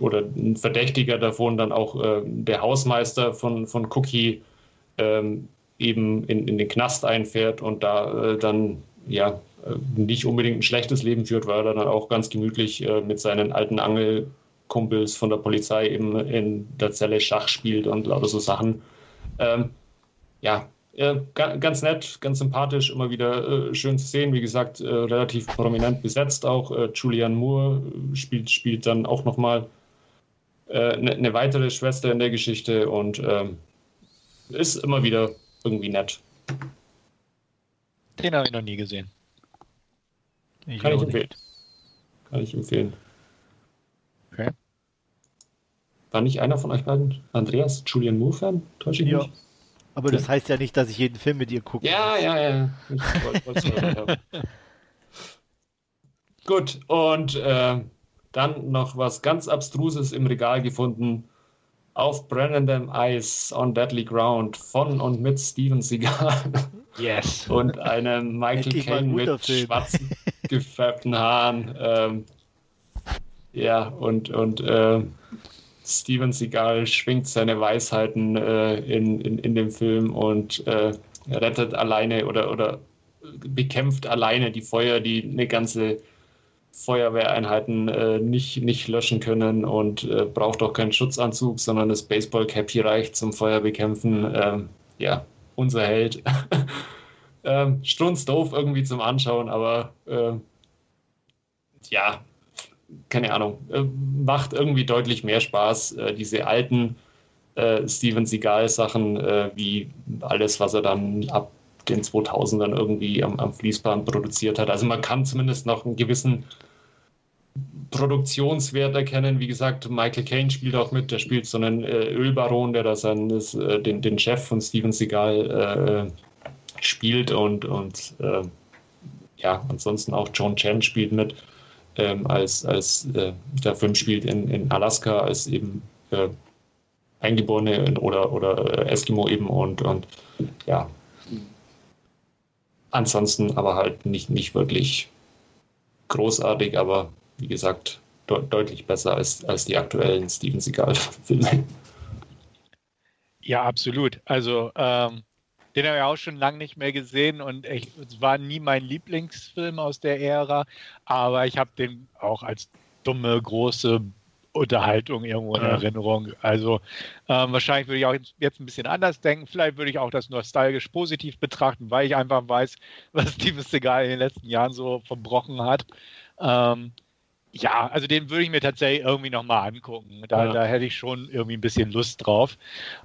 oder ein Verdächtiger davon dann auch äh, der Hausmeister von, von Cookie ähm, eben in, in den Knast einfährt und da äh, dann ja nicht unbedingt ein schlechtes Leben führt, weil er dann auch ganz gemütlich äh, mit seinen alten Angelkumpels von der Polizei eben in der Zelle Schach spielt und lauter so Sachen. Ähm, ja, ja, ganz nett, ganz sympathisch, immer wieder äh, schön zu sehen. Wie gesagt, äh, relativ prominent besetzt auch. Äh, Julianne Moore spielt, spielt dann auch nochmal eine äh, ne weitere Schwester in der Geschichte und ähm, ist immer wieder irgendwie nett. Den habe ich noch nie gesehen. Ich Kann ich empfehlen. Kann ich empfehlen. Okay. War nicht einer von euch beiden, Andreas, Julian Moore-Fan? Täusche ich ja. mich? Aber das heißt ja nicht, dass ich jeden Film mit ihr gucke. Ja, ja, ja. [laughs] Gut, und äh, dann noch was ganz Abstruses im Regal gefunden. Auf brennendem Eis on Deadly Ground von und mit Steven Seagal. [laughs] Yes. Und einem Michael Caine mit Film. schwarzen [laughs] gefärbten Haaren. Ähm, ja, und, und äh, Steven Seagal schwingt seine Weisheiten äh, in, in, in dem Film und äh, rettet alleine oder, oder bekämpft alleine die Feuer, die eine ganze Feuerwehreinheiten äh, nicht, nicht löschen können und äh, braucht auch keinen Schutzanzug, sondern das Baseball-Cap hier reicht zum Feuerbekämpfen. Ähm, ja, unser Held. [laughs] ähm, strunzdoof irgendwie zum Anschauen, aber äh, ja, keine Ahnung, äh, macht irgendwie deutlich mehr Spaß. Äh, diese alten äh, Steven Seagal-Sachen, wie alles, was er dann ab den 2000ern irgendwie am, am Fließband produziert hat. Also man kann zumindest noch einen gewissen Produktionswert erkennen. Wie gesagt, Michael Caine spielt auch mit. Der spielt so einen äh, Ölbaron, der da seinen, äh, den, den Chef von Steven Seagal äh, spielt und, und ja, ansonsten auch John Chen spielt mit ähm, als, als äh, der Film spielt in, in Alaska als eben äh, Eingeborene oder, oder äh, Eskimo eben und, und ja. Ansonsten aber halt nicht, nicht wirklich großartig, aber wie gesagt, de deutlich besser als, als die aktuellen Steven Seagal-Filme. Ja, absolut. Also ähm, den habe ich auch schon lange nicht mehr gesehen und ich, es war nie mein Lieblingsfilm aus der Ära, aber ich habe den auch als dumme, große Unterhaltung irgendwo in ja. Erinnerung. Also ähm, wahrscheinlich würde ich auch jetzt ein bisschen anders denken. Vielleicht würde ich auch das nostalgisch positiv betrachten, weil ich einfach weiß, [laughs] was Steven Seagal in den letzten Jahren so verbrochen hat. Ähm, ja, also den würde ich mir tatsächlich irgendwie nochmal angucken. Da, ja. da hätte ich schon irgendwie ein bisschen Lust drauf.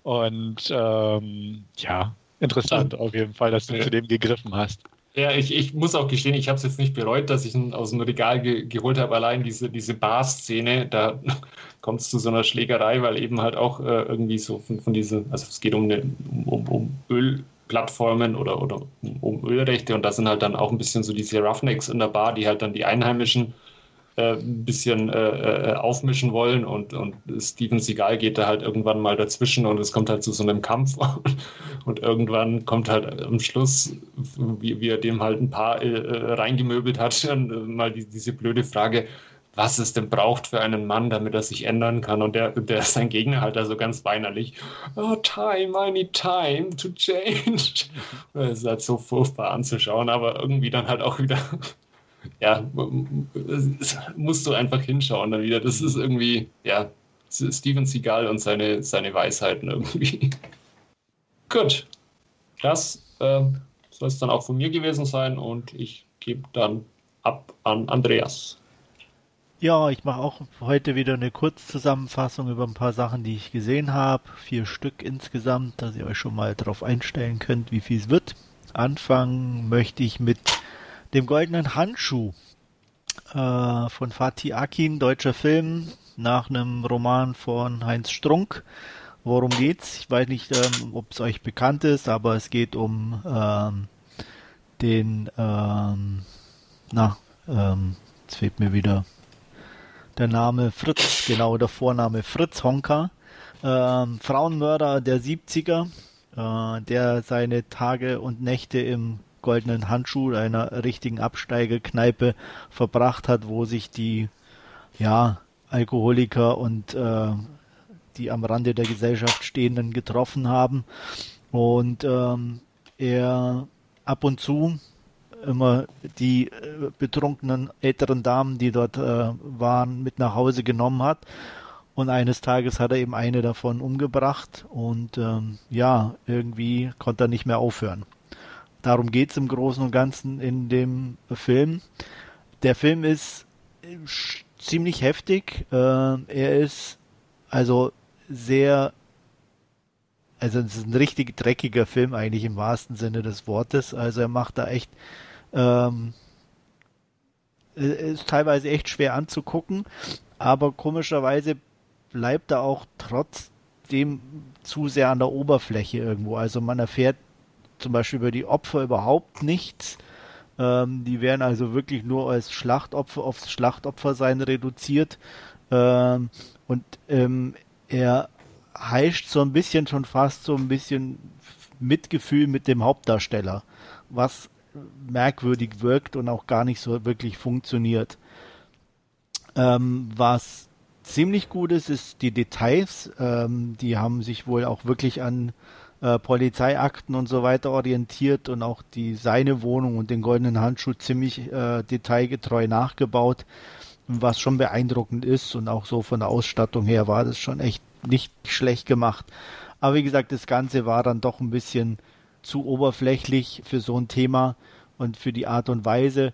Und ähm, ja, Interessant auf jeden Fall, dass du ja. zu dem gegriffen hast. Ja, ich, ich muss auch gestehen, ich habe es jetzt nicht bereut, dass ich ihn aus dem Regal ge geholt habe. Allein diese, diese Bar-Szene, da [laughs] kommt es zu so einer Schlägerei, weil eben halt auch äh, irgendwie so von, von diesen, also es geht um, eine, um, um Ölplattformen oder, oder um Ölrechte und da sind halt dann auch ein bisschen so diese Roughnecks in der Bar, die halt dann die Einheimischen äh, ein bisschen äh, äh, aufmischen wollen und, und Steven Seagal geht da halt irgendwann mal dazwischen und es kommt halt zu so einem Kampf [laughs] und irgendwann kommt halt am Schluss, wie, wie er dem halt ein paar äh, reingemöbelt hat, [laughs] dann äh, mal die, diese blöde Frage, was es denn braucht für einen Mann, damit er sich ändern kann. Und der, der ist sein Gegner halt also ganz weinerlich. Oh, time, I need time to change. [laughs] Das ist halt so furchtbar anzuschauen, aber irgendwie dann halt auch wieder ja, musst du einfach hinschauen dann wieder. Das ist irgendwie, ja, Steven Seagal und seine, seine Weisheiten irgendwie. [laughs] Gut, das äh, soll es dann auch von mir gewesen sein und ich gebe dann ab an Andreas. Ja, ich mache auch heute wieder eine Kurzzusammenfassung über ein paar Sachen, die ich gesehen habe. Vier Stück insgesamt, dass ihr euch schon mal darauf einstellen könnt, wie viel es wird. Anfangen möchte ich mit dem goldenen Handschuh äh, von Fatih Akin, deutscher Film, nach einem Roman von Heinz Strunk. Worum geht's? Ich weiß nicht, ähm, ob es euch bekannt ist, aber es geht um ähm, den, ähm, na, ähm, jetzt fehlt mir wieder der Name Fritz, genau der Vorname Fritz Honka, ähm, Frauenmörder der 70er, äh, der seine Tage und Nächte im goldenen Handschuh einer richtigen Absteigekneipe verbracht hat, wo sich die ja, Alkoholiker und äh, die am Rande der Gesellschaft stehenden getroffen haben. Und ähm, er ab und zu immer die äh, betrunkenen älteren Damen, die dort äh, waren, mit nach Hause genommen hat Und eines Tages hat er eben eine davon umgebracht und ähm, ja, irgendwie konnte er nicht mehr aufhören. Darum geht es im Großen und Ganzen in dem Film. Der Film ist ziemlich heftig. Äh, er ist also sehr, also es ist ein richtig dreckiger Film eigentlich im wahrsten Sinne des Wortes. Also er macht da echt, ähm, ist teilweise echt schwer anzugucken, aber komischerweise bleibt er auch trotzdem zu sehr an der Oberfläche irgendwo. Also man erfährt zum Beispiel über die Opfer überhaupt nichts. Ähm, die werden also wirklich nur als Schlachtopfer aufs Schlachtopfersein reduziert. Ähm, und ähm, er heischt so ein bisschen schon fast so ein bisschen Mitgefühl mit dem Hauptdarsteller, was merkwürdig wirkt und auch gar nicht so wirklich funktioniert. Ähm, was ziemlich gut ist, ist die Details. Ähm, die haben sich wohl auch wirklich an äh, Polizeiakten und so weiter orientiert und auch die seine Wohnung und den goldenen Handschuh ziemlich äh, detailgetreu nachgebaut, was schon beeindruckend ist und auch so von der Ausstattung her war das schon echt nicht schlecht gemacht. Aber wie gesagt, das Ganze war dann doch ein bisschen zu oberflächlich für so ein Thema und für die Art und Weise.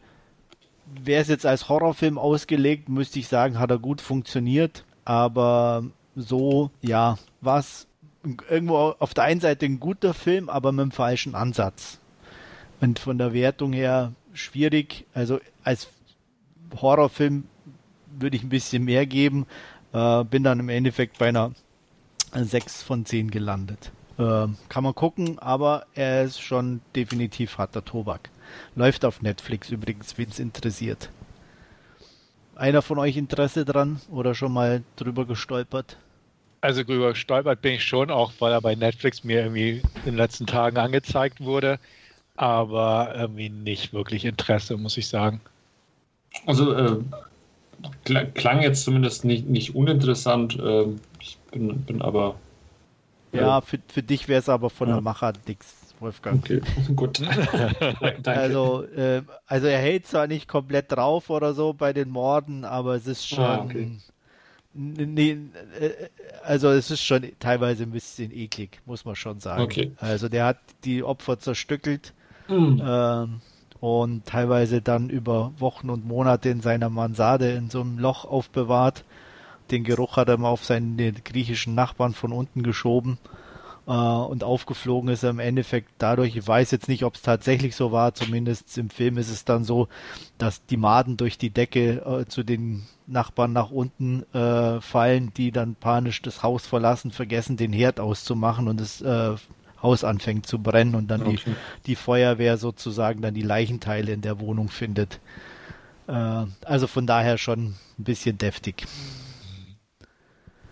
Wäre es jetzt als Horrorfilm ausgelegt, müsste ich sagen, hat er gut funktioniert. Aber so, ja, war es irgendwo auf der einen Seite ein guter Film, aber mit dem falschen Ansatz. Und von der Wertung her schwierig. Also als Horrorfilm würde ich ein bisschen mehr geben. Äh, bin dann im Endeffekt bei einer 6 von 10 gelandet. Äh, kann man gucken, aber er ist schon definitiv harter Tobak. Läuft auf Netflix übrigens, wenn es interessiert. Einer von euch Interesse dran oder schon mal drüber gestolpert? Also drüber gestolpert bin ich schon, auch weil er bei Netflix mir irgendwie in den letzten Tagen angezeigt wurde. Aber irgendwie nicht wirklich Interesse, muss ich sagen. Also äh, klang jetzt zumindest nicht, nicht uninteressant. Äh, ich bin, bin aber. Äh, ja, für, für dich wäre es aber von ja. der Macher nix, Wolfgang. Okay, [laughs] gut. [laughs] Also, äh, also er hält zwar nicht komplett drauf oder so bei den Morden, aber es ist schon. Ah, okay. Nee, äh, also es ist schon teilweise ein bisschen eklig, muss man schon sagen. Okay. Also der hat die Opfer zerstückelt mhm. ähm, und teilweise dann über Wochen und Monate in seiner Mansarde in so einem Loch aufbewahrt. Den Geruch hat er mal auf seine griechischen Nachbarn von unten geschoben äh, und aufgeflogen ist er im Endeffekt dadurch, ich weiß jetzt nicht, ob es tatsächlich so war, zumindest im Film ist es dann so, dass die Maden durch die Decke äh, zu den Nachbarn nach unten äh, fallen, die dann panisch das Haus verlassen, vergessen den Herd auszumachen und das äh, Haus anfängt zu brennen und dann okay. die, die Feuerwehr sozusagen dann die Leichenteile in der Wohnung findet. Äh, also von daher schon ein bisschen deftig.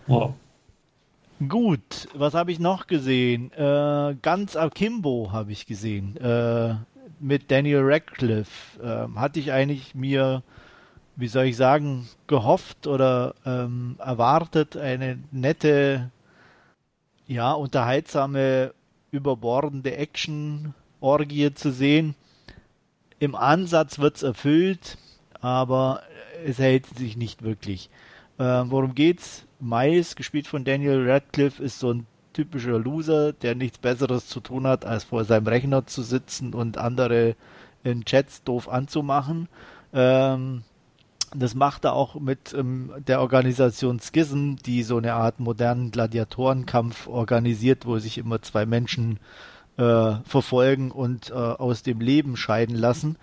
Wow. Gut, was habe ich noch gesehen? Äh, ganz Akimbo habe ich gesehen. Äh, mit Daniel Radcliffe. Äh, hatte ich eigentlich mir, wie soll ich sagen, gehofft oder ähm, erwartet, eine nette, ja, unterhaltsame, überbordende Action-Orgie zu sehen. Im Ansatz wird es erfüllt, aber es hält sich nicht wirklich. Äh, worum geht's? Miles, gespielt von Daniel Radcliffe, ist so ein typischer Loser, der nichts Besseres zu tun hat, als vor seinem Rechner zu sitzen und andere in Chats doof anzumachen. Ähm, das macht er auch mit ähm, der Organisation Schism, die so eine Art modernen Gladiatorenkampf organisiert, wo sich immer zwei Menschen äh, verfolgen und äh, aus dem Leben scheiden lassen.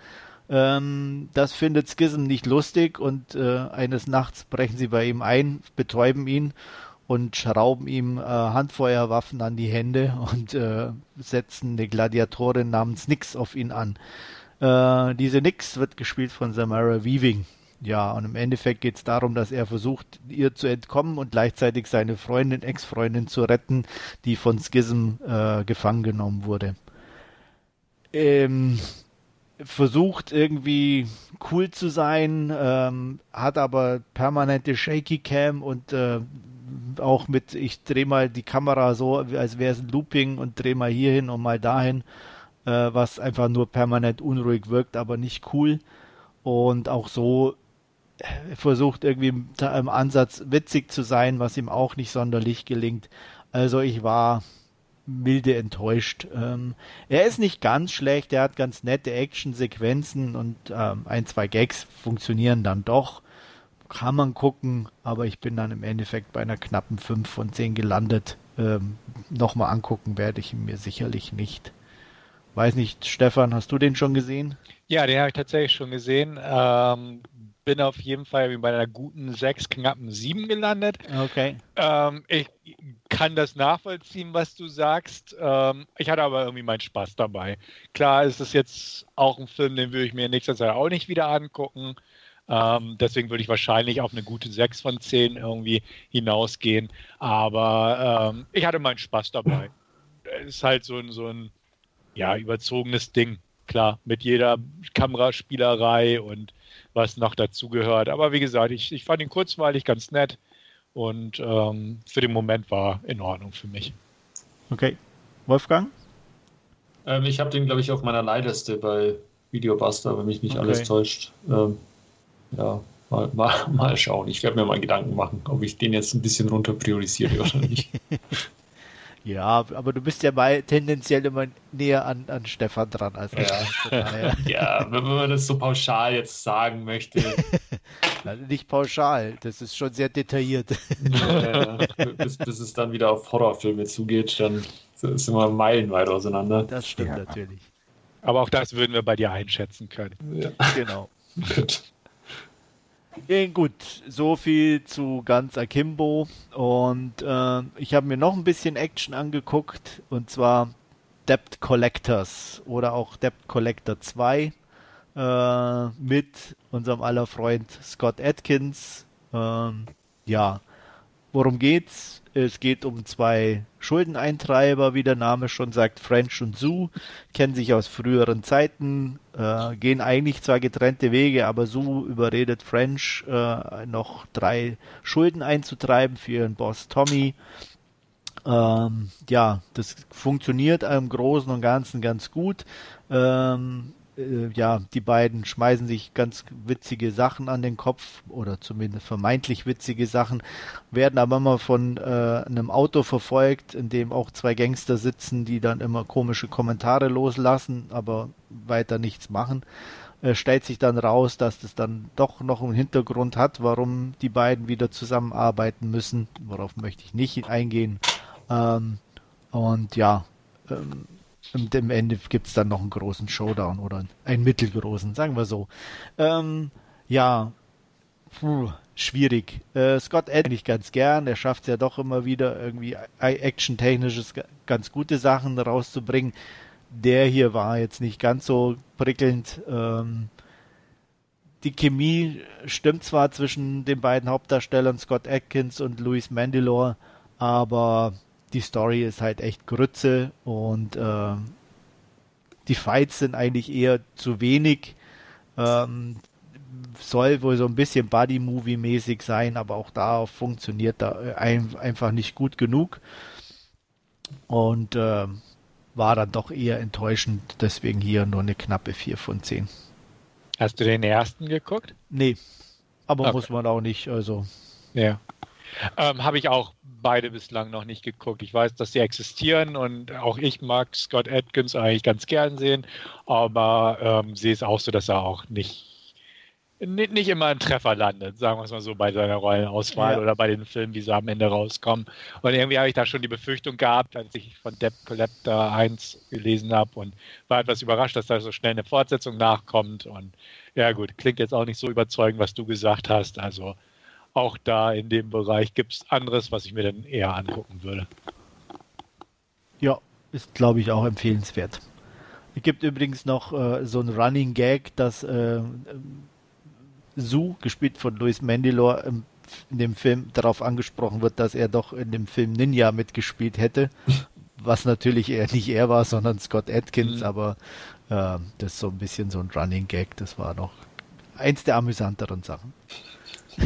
Ähm, das findet Schism nicht lustig und äh, eines Nachts brechen sie bei ihm ein, betäuben ihn und schrauben ihm äh, Handfeuerwaffen an die Hände und äh, setzen eine Gladiatorin namens Nix auf ihn an. Äh, diese Nix wird gespielt von Samara Weaving. Ja, und im Endeffekt geht es darum, dass er versucht, ihr zu entkommen und gleichzeitig seine Freundin, Ex-Freundin zu retten, die von Schism äh, gefangen genommen wurde. Ähm, versucht irgendwie cool zu sein, ähm, hat aber permanente Shaky Cam und äh, auch mit, ich drehe mal die Kamera so, als wäre es ein Looping und drehe mal hier hin und mal dahin, äh, was einfach nur permanent unruhig wirkt, aber nicht cool. Und auch so versucht irgendwie im Ansatz witzig zu sein, was ihm auch nicht sonderlich gelingt. Also ich war milde enttäuscht. Ähm, er ist nicht ganz schlecht, er hat ganz nette Action-Sequenzen und ähm, ein, zwei Gags funktionieren dann doch. Kann man gucken, aber ich bin dann im Endeffekt bei einer knappen 5 von 10 gelandet. Ähm, Nochmal angucken werde ich ihn mir sicherlich nicht. Weiß nicht, Stefan, hast du den schon gesehen? Ja, den habe ich tatsächlich schon gesehen. Ähm, bin auf jeden Fall bei einer guten 6, knappen 7 gelandet. Okay. Ähm, ich kann das nachvollziehen, was du sagst. Ähm, ich hatte aber irgendwie meinen Spaß dabei. Klar ist es jetzt auch ein Film, den würde ich mir in nächster Zeit auch nicht wieder angucken. Ähm, deswegen würde ich wahrscheinlich auf eine gute 6 von 10 irgendwie hinausgehen. Aber ähm, ich hatte meinen Spaß dabei. Ist halt so ein, so ein ja, überzogenes Ding. Klar, mit jeder Kameraspielerei und was noch dazugehört. Aber wie gesagt, ich, ich fand ihn kurzweilig ganz nett und ähm, für den Moment war in Ordnung für mich. Okay. Wolfgang? Ähm, ich habe den, glaube ich, auf meiner Leihliste bei Videobuster, wenn mich nicht okay. alles täuscht. Ähm, ja, mal, mal, [laughs] mal schauen. Ich werde mir mal Gedanken machen, ob ich den jetzt ein bisschen runter priorisiere oder nicht. [laughs] Ja, aber du bist ja bei tendenziell immer näher an, an Stefan dran als ja. [laughs] ja, wenn man das so pauschal jetzt sagen möchte. [laughs] nicht pauschal, das ist schon sehr detailliert. [laughs] Ja, bis, bis es dann wieder auf Horrorfilme zugeht, dann sind wir meilenweit auseinander. Das stimmt ja. natürlich. Aber auch das würden wir bei dir einschätzen können. Ja. Genau. Gut. Gut, so viel zu ganz Akimbo. Und äh, ich habe mir noch ein bisschen Action angeguckt, und zwar Debt Collectors oder auch Debt Collector 2 äh, mit unserem aller Freund Scott Atkins. Ähm, ja, worum geht's? Es geht um zwei Schuldeneintreiber, wie der Name schon sagt, French und Sue, kennen sich aus früheren Zeiten, äh, gehen eigentlich zwar getrennte Wege, aber Sue überredet French, äh, noch drei Schulden einzutreiben für ihren Boss Tommy. Ähm, ja, das funktioniert im Großen und Ganzen ganz gut. Ähm, äh, ja, die beiden schmeißen sich ganz witzige Sachen an den Kopf oder zumindest vermeintlich witzige Sachen, werden aber immer von äh, einem Auto verfolgt, in dem auch zwei Gangster sitzen, die dann immer komische Kommentare loslassen, aber weiter nichts machen. Äh, stellt sich dann raus, dass das dann doch noch einen Hintergrund hat, warum die beiden wieder zusammenarbeiten müssen, worauf möchte ich nicht eingehen. Ähm, und ja, ähm, und am Ende gibt es dann noch einen großen Showdown oder einen mittelgroßen, sagen wir so. Ähm, ja, puh, schwierig. Äh, Scott eigentlich ganz gern. Er schafft es ja doch immer wieder irgendwie action-technisches ganz gute Sachen rauszubringen. Der hier war jetzt nicht ganz so prickelnd. Ähm, die Chemie stimmt zwar zwischen den beiden Hauptdarstellern Scott Atkins und Louis Mandylor, aber die Story ist halt echt Grütze und äh, die Fights sind eigentlich eher zu wenig. Ähm, soll wohl so ein bisschen Buddy-Movie-mäßig sein, aber auch da funktioniert da ein, einfach nicht gut genug. Und äh, war dann doch eher enttäuschend, deswegen hier nur eine knappe 4 von 10. Hast du den ersten geguckt? Nee, aber okay. muss man auch nicht, also. Ja. Ähm, Habe ich auch beide bislang noch nicht geguckt. Ich weiß, dass sie existieren und auch ich mag Scott Atkins eigentlich ganz gern sehen, aber ähm, sehe es auch so, dass er auch nicht, nicht, nicht immer ein Treffer landet, sagen wir es mal so, bei seiner Rollenauswahl ja. oder bei den Filmen, wie sie am Ende rauskommen. Und irgendwie habe ich da schon die Befürchtung gehabt, als ich von Depp Collector 1 gelesen habe und war etwas überrascht, dass da so schnell eine Fortsetzung nachkommt. Und ja gut, klingt jetzt auch nicht so überzeugend, was du gesagt hast. Also auch da in dem Bereich gibt es anderes, was ich mir dann eher angucken würde. Ja, ist glaube ich auch empfehlenswert. Es gibt übrigens noch äh, so ein Running Gag, dass äh, Sue, gespielt von Louis Mandylor, im, in dem Film darauf angesprochen wird, dass er doch in dem Film Ninja mitgespielt hätte. [laughs] was natürlich eher nicht er war, sondern Scott Atkins, mhm. aber äh, das ist so ein bisschen so ein Running Gag. Das war noch eins der amüsanteren Sachen. [laughs]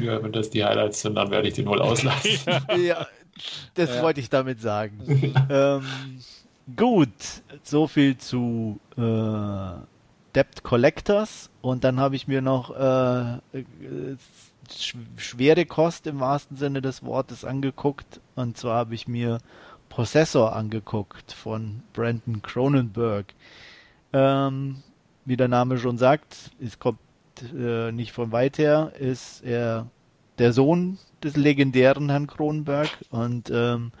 Ja, wenn das die Highlights sind, dann werde ich den wohl auslassen. [laughs] ja, das ja. wollte ich damit sagen. ähm, gut, so viel zu äh, Debt Collectors und dann habe ich mir noch äh, schwere Kost im wahrsten Sinne des Wortes angeguckt und zwar habe ich mir Prozessor angeguckt von Brandon Cronenberg. Ähm, wie der Name schon sagt, es kommt äh, nicht von weit her, ist er der Sohn des legendären Herrn Cronenberg und ähm,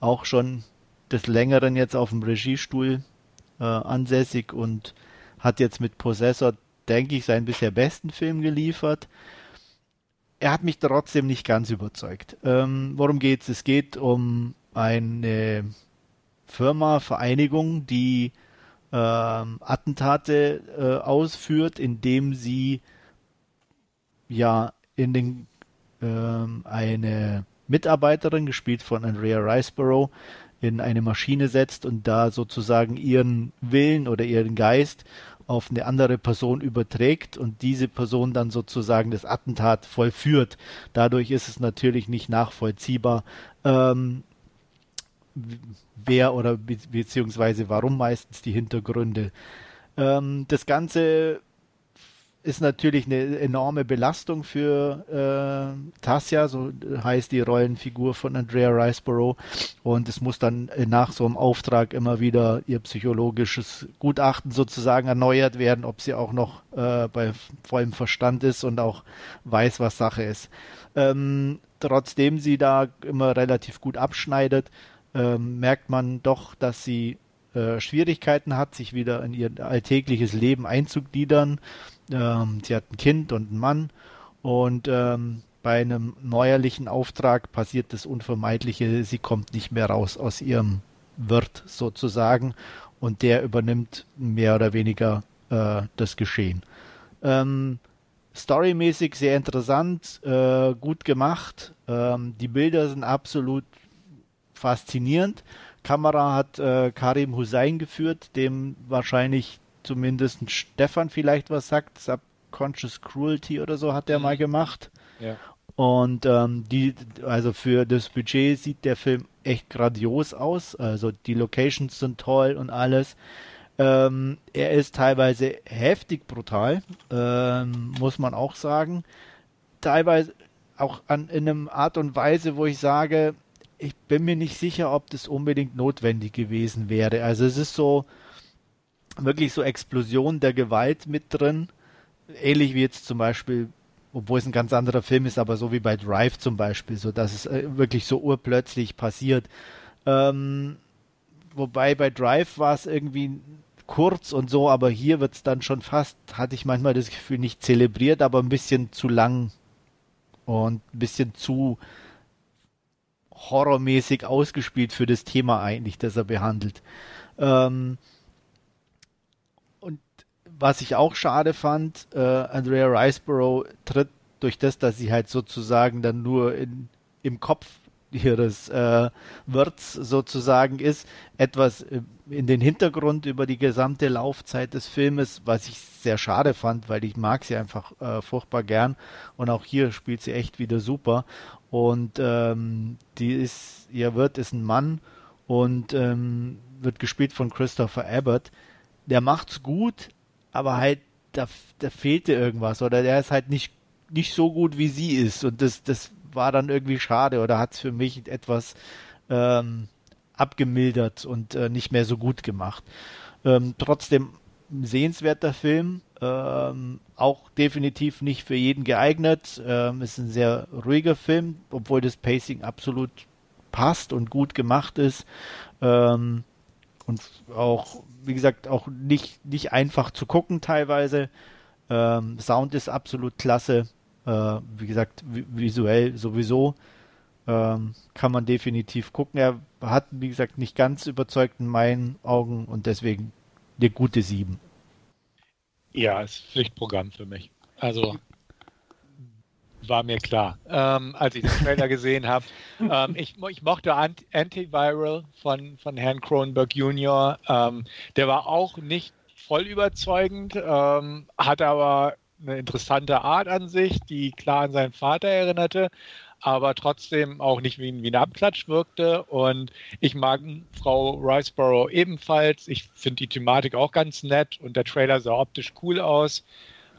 auch schon des Längeren jetzt auf dem Regiestuhl äh, ansässig und hat jetzt mit Possessor, denke ich, seinen bisher besten Film geliefert. Er hat mich trotzdem nicht ganz überzeugt. Ähm, worum geht's? Es geht um eine Firma, Vereinigung, die ähm, Attentate äh, ausführt, indem sie ja in den ähm, eine Mitarbeiterin, gespielt von Andrea Riceborough, in eine Maschine setzt und da sozusagen ihren Willen oder ihren Geist auf eine andere Person überträgt und diese Person dann sozusagen das Attentat vollführt. Dadurch ist es natürlich nicht nachvollziehbar, ähm, wer oder be beziehungsweise warum meistens die Hintergründe. Ähm, das Ganze ist natürlich eine enorme Belastung für äh, Tassia, so heißt die Rollenfigur von Andrea Riceborough. Und es muss dann nach so einem Auftrag immer wieder ihr psychologisches Gutachten sozusagen erneuert werden, ob sie auch noch äh, bei vollem Verstand ist und auch weiß, was Sache ist. Ähm, trotzdem sie da immer relativ gut abschneidet, ähm, merkt man doch, dass sie äh, Schwierigkeiten hat, sich wieder in ihr alltägliches Leben einzugliedern ähm, sie hat ein Kind und einen Mann und ähm, bei einem neuerlichen Auftrag passiert das Unvermeidliche, sie kommt nicht mehr raus aus ihrem Wirt sozusagen und der übernimmt mehr oder weniger äh, das Geschehen. Ähm, storymäßig sehr interessant, äh, gut gemacht. Ähm, die Bilder sind absolut faszinierend. Kamera hat äh, Karim Hussein geführt, dem wahrscheinlich zumindest Stefan vielleicht was sagt. Subconscious Cruelty oder so hat der mhm. mal gemacht. Ja. Und ähm, die, also für das Budget sieht der Film echt grandios aus. Also die Locations sind toll und alles. Ähm, er ist teilweise heftig brutal, ähm, muss man auch sagen. Teilweise auch an, in einer Art und Weise, wo ich sage, ich bin mir nicht sicher, ob das unbedingt notwendig gewesen wäre. Also es ist so, wirklich so Explosion der Gewalt mit drin. Ähnlich wie jetzt zum Beispiel, obwohl es ein ganz anderer Film ist, aber so wie bei Drive zum Beispiel, so dass es äh, wirklich so urplötzlich passiert. Ähm, wobei bei Drive war es irgendwie kurz und so, aber hier wird es dann schon fast, hatte ich manchmal das Gefühl, nicht zelebriert, aber ein bisschen zu lang und ein bisschen zu horrormäßig ausgespielt für das Thema eigentlich, das er behandelt. Ähm, was ich auch schade fand, äh, Andrea Riceborough tritt durch das, dass sie halt sozusagen dann nur in, im Kopf ihres äh, Wirts sozusagen ist, etwas äh, in den Hintergrund über die gesamte Laufzeit des Filmes, was ich sehr schade fand, weil ich mag sie einfach äh, furchtbar gern und auch hier spielt sie echt wieder super und ähm, die ist, ihr Wirt ist ein Mann und ähm, wird gespielt von Christopher Abbott. Der macht's gut, aber halt, da, da fehlte irgendwas oder der ist halt nicht, nicht so gut, wie sie ist und das, das war dann irgendwie schade oder hat es für mich etwas ähm, abgemildert und äh, nicht mehr so gut gemacht. Ähm, trotzdem sehenswerter Film, ähm, auch definitiv nicht für jeden geeignet. Ähm, ist ein sehr ruhiger Film, obwohl das Pacing absolut passt und gut gemacht ist. Ähm, und auch, wie gesagt, auch nicht, nicht einfach zu gucken teilweise. Ähm, Sound ist absolut klasse. Äh, wie gesagt, visuell sowieso ähm, kann man definitiv gucken. Er hat, wie gesagt, nicht ganz überzeugt in meinen Augen und deswegen eine gute 7. Ja, ist Pflichtprogramm für mich. Also war mir klar, ähm, als ich den Trailer [laughs] gesehen habe. Ähm, ich, ich, mochte Ant Antiviral von, von Herrn Cronenberg Jr. Ähm, der war auch nicht voll überzeugend, ähm, hatte aber eine interessante Art an sich, die klar an seinen Vater erinnerte. Aber trotzdem auch nicht wie, wie ein Abklatsch wirkte. Und ich mag Frau Riceborough ebenfalls. Ich finde die Thematik auch ganz nett und der Trailer sah optisch cool aus.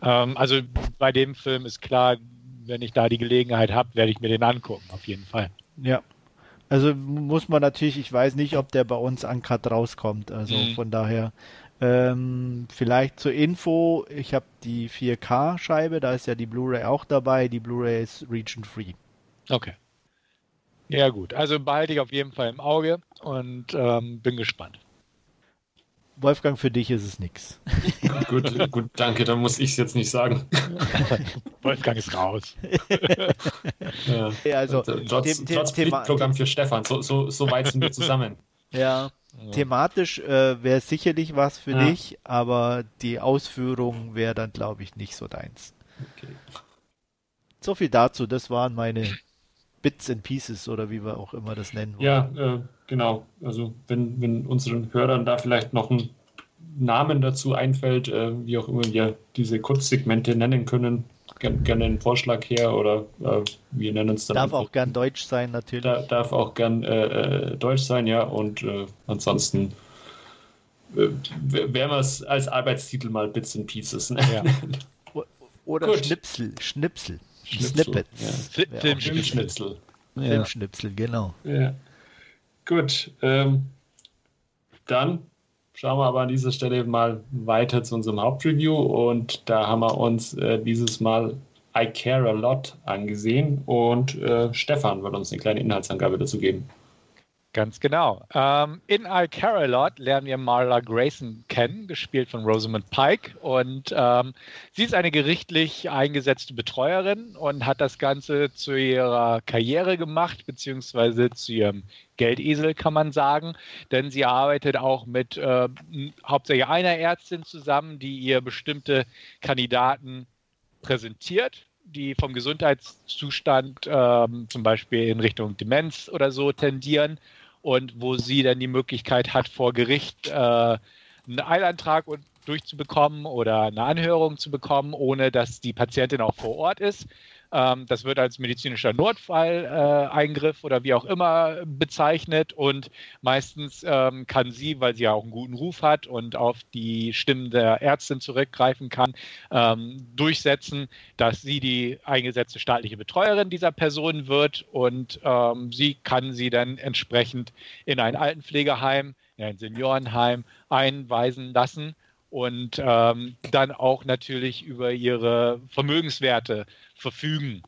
Ähm, also bei dem Film ist klar, wenn ich da die Gelegenheit habe, werde ich mir den angucken, auf jeden Fall. Ja. Also muss man natürlich, ich weiß nicht, ob der bei uns an Cut rauskommt. Also mhm. von daher, ähm, vielleicht zur Info, ich habe die 4K-Scheibe, da ist ja die Blu-ray auch dabei. Die Blu-ray ist region-free. Okay. Ja gut, also behalte ich auf jeden Fall im Auge und ähm, bin gespannt. Wolfgang, für dich ist es nichts. [laughs] Gut, gut, danke, dann muss ich es jetzt nicht sagen. [laughs] Wolfgang ist raus. [laughs] ja. also, trotz, trotz Programm für Stefan, so, so, so weit sind wir zusammen. Ja, thematisch äh, wäre sicherlich was für ja. dich, aber die Ausführung wäre dann, glaube ich, nicht so deins. Okay. So viel dazu, das waren meine Bits and Pieces oder wie wir auch immer das nennen wollen. Ja, äh, genau. Also wenn, wenn unseren Hörern da vielleicht noch ein Namen dazu einfällt, äh, wie auch immer wir diese Kurzsegmente nennen können, gerne gern einen Vorschlag her oder äh, wir nennen es dann. Darf auch gern Deutsch sein, natürlich. Da, darf auch gern äh, äh, Deutsch sein, ja. Und äh, ansonsten werden wir es als Arbeitstitel mal Bits and Pieces nennen. Ja. [laughs] Oder Gut. Schnipsel, Schnipsel. Snippets. Ja. Filmschnipsel. Ja. Filmschnipsel, genau. Ja. Gut, ähm, dann schauen wir aber an dieser Stelle mal weiter zu unserem Hauptreview und da haben wir uns äh, dieses Mal I Care a Lot angesehen und äh, Stefan wird uns eine kleine Inhaltsangabe dazu geben. Ganz genau. Ähm, in I Care a Lot lernen wir Marla Grayson kennen, gespielt von Rosamund Pike. Und ähm, sie ist eine gerichtlich eingesetzte Betreuerin und hat das Ganze zu ihrer Karriere gemacht, beziehungsweise zu ihrem Geldesel, kann man sagen. Denn sie arbeitet auch mit äh, hauptsächlich einer Ärztin zusammen, die ihr bestimmte Kandidaten präsentiert die vom Gesundheitszustand ähm, zum Beispiel in Richtung Demenz oder so tendieren und wo sie dann die Möglichkeit hat, vor Gericht äh, einen Eilantrag durchzubekommen oder eine Anhörung zu bekommen, ohne dass die Patientin auch vor Ort ist. Ähm, das wird als medizinischer Notfall-Eingriff äh, oder wie auch immer bezeichnet und meistens ähm, kann sie, weil sie ja auch einen guten Ruf hat und auf die Stimmen der Ärztin zurückgreifen kann, ähm, durchsetzen, dass sie die eingesetzte staatliche Betreuerin dieser Person wird und ähm, sie kann sie dann entsprechend in ein Altenpflegeheim, in ein Seniorenheim einweisen lassen und ähm, dann auch natürlich über ihre Vermögenswerte verfügen.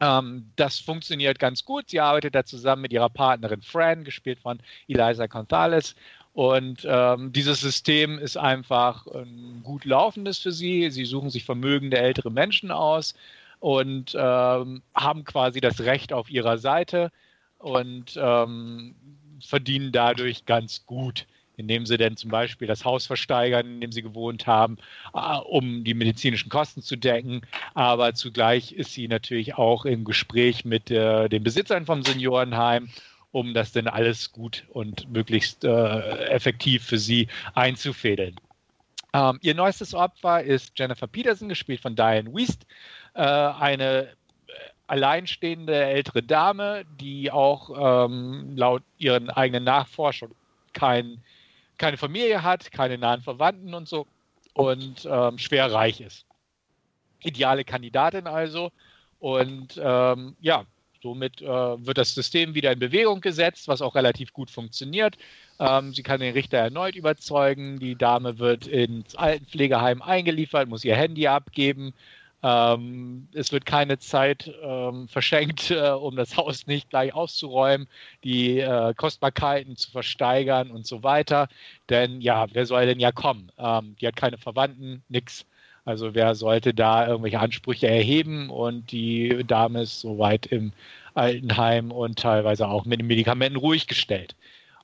Ähm, das funktioniert ganz gut. Sie arbeitet da zusammen mit ihrer Partnerin Fran, gespielt von Eliza Gonzalez. Und ähm, dieses System ist einfach ein gut laufendes für sie. Sie suchen sich vermögende ältere Menschen aus und ähm, haben quasi das Recht auf ihrer Seite und ähm, verdienen dadurch ganz gut indem sie dann zum Beispiel das Haus versteigern, in dem sie gewohnt haben, äh, um die medizinischen Kosten zu decken. Aber zugleich ist sie natürlich auch im Gespräch mit äh, den Besitzern vom Seniorenheim, um das dann alles gut und möglichst äh, effektiv für sie einzufädeln. Ähm, ihr neuestes Opfer ist Jennifer Peterson, gespielt von Diane Wiest, äh, eine äh, alleinstehende ältere Dame, die auch ähm, laut ihren eigenen Nachforschungen kein keine Familie hat, keine nahen Verwandten und so und ähm, schwer reich ist. Ideale Kandidatin also. Und ähm, ja, somit äh, wird das System wieder in Bewegung gesetzt, was auch relativ gut funktioniert. Ähm, sie kann den Richter erneut überzeugen. Die Dame wird ins Altenpflegeheim eingeliefert, muss ihr Handy abgeben. Ähm, es wird keine Zeit ähm, verschenkt, [laughs] äh, um das Haus nicht gleich auszuräumen, die äh, Kostbarkeiten zu versteigern und so weiter. Denn ja, wer soll denn ja kommen? Ähm, die hat keine Verwandten, nix. Also wer sollte da irgendwelche Ansprüche erheben? Und die Dame ist soweit im Altenheim und teilweise auch mit den Medikamenten ruhig gestellt.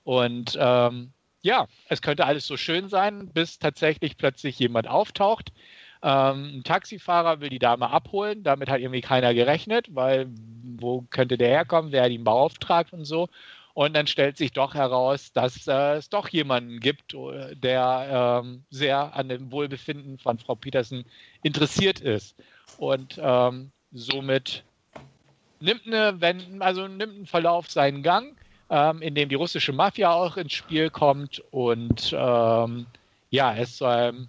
Und ähm, ja, es könnte alles so schön sein, bis tatsächlich plötzlich jemand auftaucht, ähm, ein Taxifahrer will die Dame abholen, damit hat irgendwie keiner gerechnet, weil wo könnte der herkommen, wer hat ihn beauftragt und so. Und dann stellt sich doch heraus, dass äh, es doch jemanden gibt, äh, der ähm, sehr an dem Wohlbefinden von Frau Petersen interessiert ist. Und ähm, somit nimmt eine, wenn, also nimmt einen Verlauf seinen Gang, ähm, in dem die russische Mafia auch ins Spiel kommt und ähm, ja, es zu einem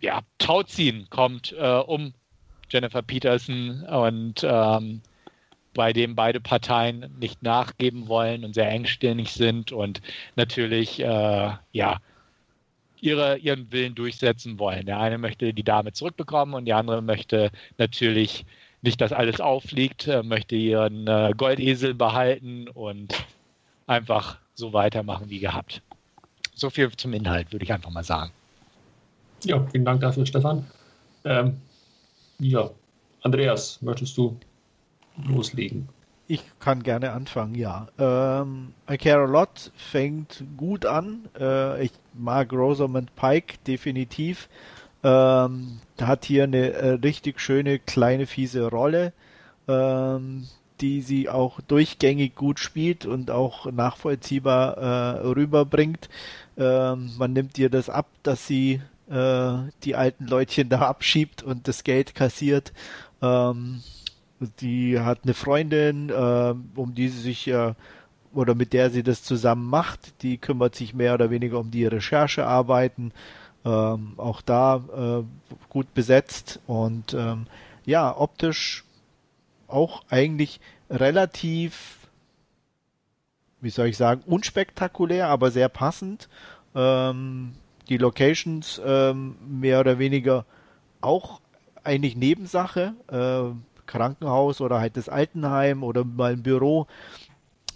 ja, Tauziehen kommt äh, um Jennifer Peterson und ähm, bei dem beide Parteien nicht nachgeben wollen und sehr engstirnig sind und natürlich äh, ja ihre, ihren Willen durchsetzen wollen. Der eine möchte die Dame zurückbekommen und die andere möchte natürlich nicht, dass alles auffliegt, äh, möchte ihren äh, Goldesel behalten und einfach so weitermachen wie gehabt. So viel zum Inhalt, würde ich einfach mal sagen. Ja, vielen Dank dafür, Stefan. Ähm, ja, Andreas, möchtest du loslegen? Ich kann gerne anfangen, ja. Ähm, I Care a Lot fängt gut an. Äh, ich mag Rosamund Pike definitiv. Ähm, hat hier eine äh, richtig schöne, kleine, fiese Rolle, ähm, die sie auch durchgängig gut spielt und auch nachvollziehbar äh, rüberbringt. Ähm, man nimmt ihr das ab, dass sie die alten Leutchen da abschiebt und das Geld kassiert. Ähm, die hat eine Freundin, äh, um die sie sich ja oder mit der sie das zusammen macht. Die kümmert sich mehr oder weniger um die Recherchearbeiten. Ähm, auch da äh, gut besetzt und ähm, ja, optisch auch eigentlich relativ, wie soll ich sagen, unspektakulär, aber sehr passend. Ähm, die Locations ähm, mehr oder weniger auch eigentlich Nebensache. Äh, Krankenhaus oder halt das Altenheim oder mal ein Büro.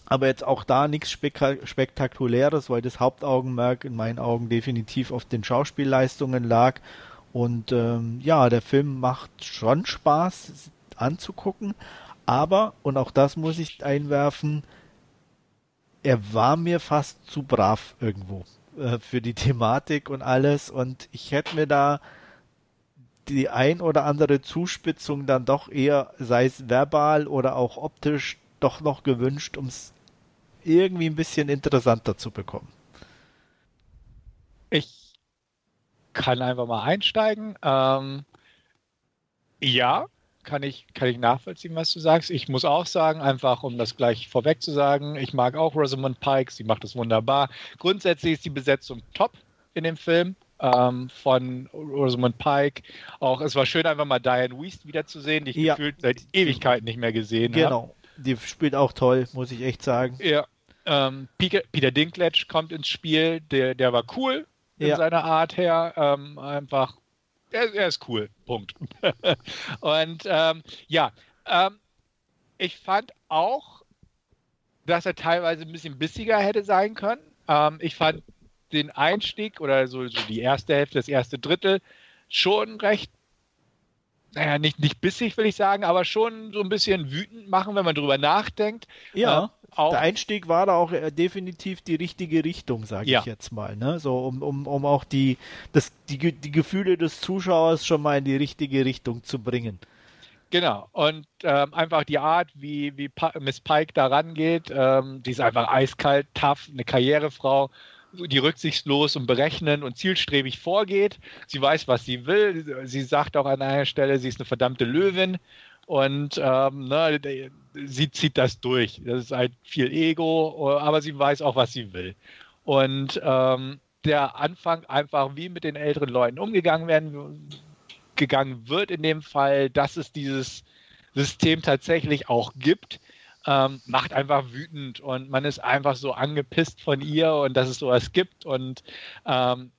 Aber jetzt auch da nichts Spektakuläres, weil das Hauptaugenmerk in meinen Augen definitiv auf den Schauspielleistungen lag. Und ähm, ja, der Film macht schon Spaß anzugucken. Aber, und auch das muss ich einwerfen, er war mir fast zu brav irgendwo äh, für die Thematik und alles. Und ich hätte mir da die ein oder andere Zuspitzung dann doch eher, sei es verbal oder auch optisch, doch noch gewünscht, um es irgendwie ein bisschen interessanter zu bekommen. Ich kann einfach mal einsteigen. Ähm, ja, kann ich, kann ich nachvollziehen, was du sagst. Ich muss auch sagen, einfach um das gleich vorweg zu sagen, ich mag auch Rosamund Pike, sie macht das wunderbar. Grundsätzlich ist die Besetzung top in dem Film ähm, von Rosamund Pike. Auch es war schön, einfach mal Diane Weist wiederzusehen, die ich ja. gefühlt seit Ewigkeiten nicht mehr gesehen habe. Genau, hab. die spielt auch toll, muss ich echt sagen. Ja. Ähm, Peter, Peter Dinklage kommt ins Spiel, der, der war cool in ja. seiner Art her. Ähm, einfach, er, er, ist cool. Punkt. [laughs] Und ähm, ja, ähm, ich fand auch, dass er teilweise ein bisschen bissiger hätte sein können. Ähm, ich fand den Einstieg oder so, so die erste Hälfte, das erste Drittel schon recht naja, nicht, nicht bissig, will ich sagen, aber schon so ein bisschen wütend machen, wenn man drüber nachdenkt. Ja, äh, der Einstieg war da auch äh, definitiv die richtige Richtung, sage ja. ich jetzt mal. Ne? So, um, um, um auch die, das, die, die Gefühle des Zuschauers schon mal in die richtige Richtung zu bringen. Genau, und ähm, einfach die Art, wie, wie pa Miss Pike da rangeht, ähm, die ist einfach eiskalt, tough, eine Karrierefrau die rücksichtslos und berechnend und zielstrebig vorgeht. Sie weiß, was sie will. Sie sagt auch an einer Stelle, sie ist eine verdammte Löwin und ähm, ne, sie zieht das durch. Das ist halt viel Ego, aber sie weiß auch, was sie will. Und ähm, der Anfang einfach, wie mit den älteren Leuten umgegangen werden, gegangen wird in dem Fall, dass es dieses System tatsächlich auch gibt ähm, macht einfach wütend und man ist einfach so angepisst von ihr und dass es sowas gibt und ähm,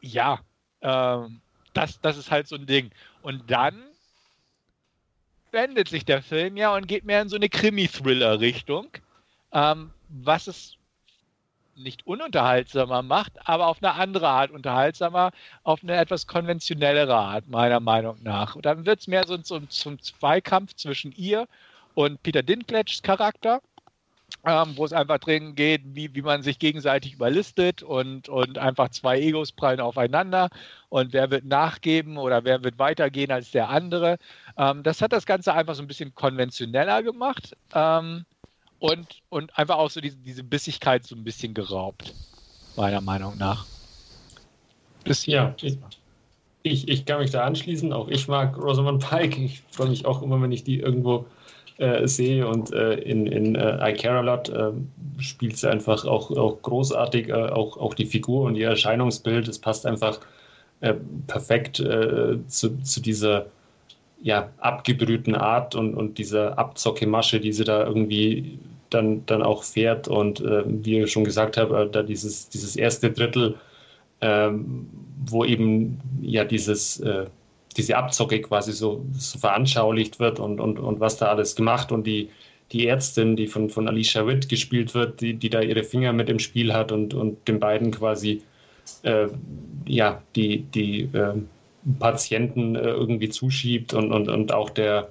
ja, ähm, das, das ist halt so ein Ding. Und dann wendet sich der Film ja und geht mehr in so eine Krimi-Thriller-Richtung, ähm, was es nicht ununterhaltsamer macht, aber auf eine andere Art unterhaltsamer, auf eine etwas konventionellere Art, meiner Meinung nach. Und dann wird es mehr so zum, zum Zweikampf zwischen ihr und Peter Dinklages Charakter, ähm, wo es einfach drin geht, wie, wie man sich gegenseitig überlistet und, und einfach zwei Egos prallen aufeinander und wer wird nachgeben oder wer wird weitergehen als der andere. Ähm, das hat das Ganze einfach so ein bisschen konventioneller gemacht ähm, und, und einfach auch so diese, diese Bissigkeit so ein bisschen geraubt, meiner Meinung nach. Bisschen. Ja, ich, ich kann mich da anschließen. Auch ich mag Rosamund Pike. Ich freue mich auch immer, wenn ich die irgendwo äh, sehe. Und äh, in, in äh, I Care a Lot äh, spielt sie einfach auch, auch großartig. Äh, auch, auch die Figur und ihr Erscheinungsbild. Es passt einfach äh, perfekt zu, zu dieser ja, abgebrühten Art und, und dieser Abzocke-Masche, die sie da irgendwie dann, dann auch fährt. Und wie ich schon gesagt habe, da dieses, dieses erste Drittel ähm, wo eben ja dieses, diese Abzocke quasi so, so, veranschaulicht wird und, und, und was da alles gemacht und die, die Ärztin, die von, von Alicia Witt gespielt wird, die, die da ihre Finger mit im Spiel hat und, und den beiden quasi äh, ja, die, die äh, Patienten äh, irgendwie zuschiebt und, und, und auch der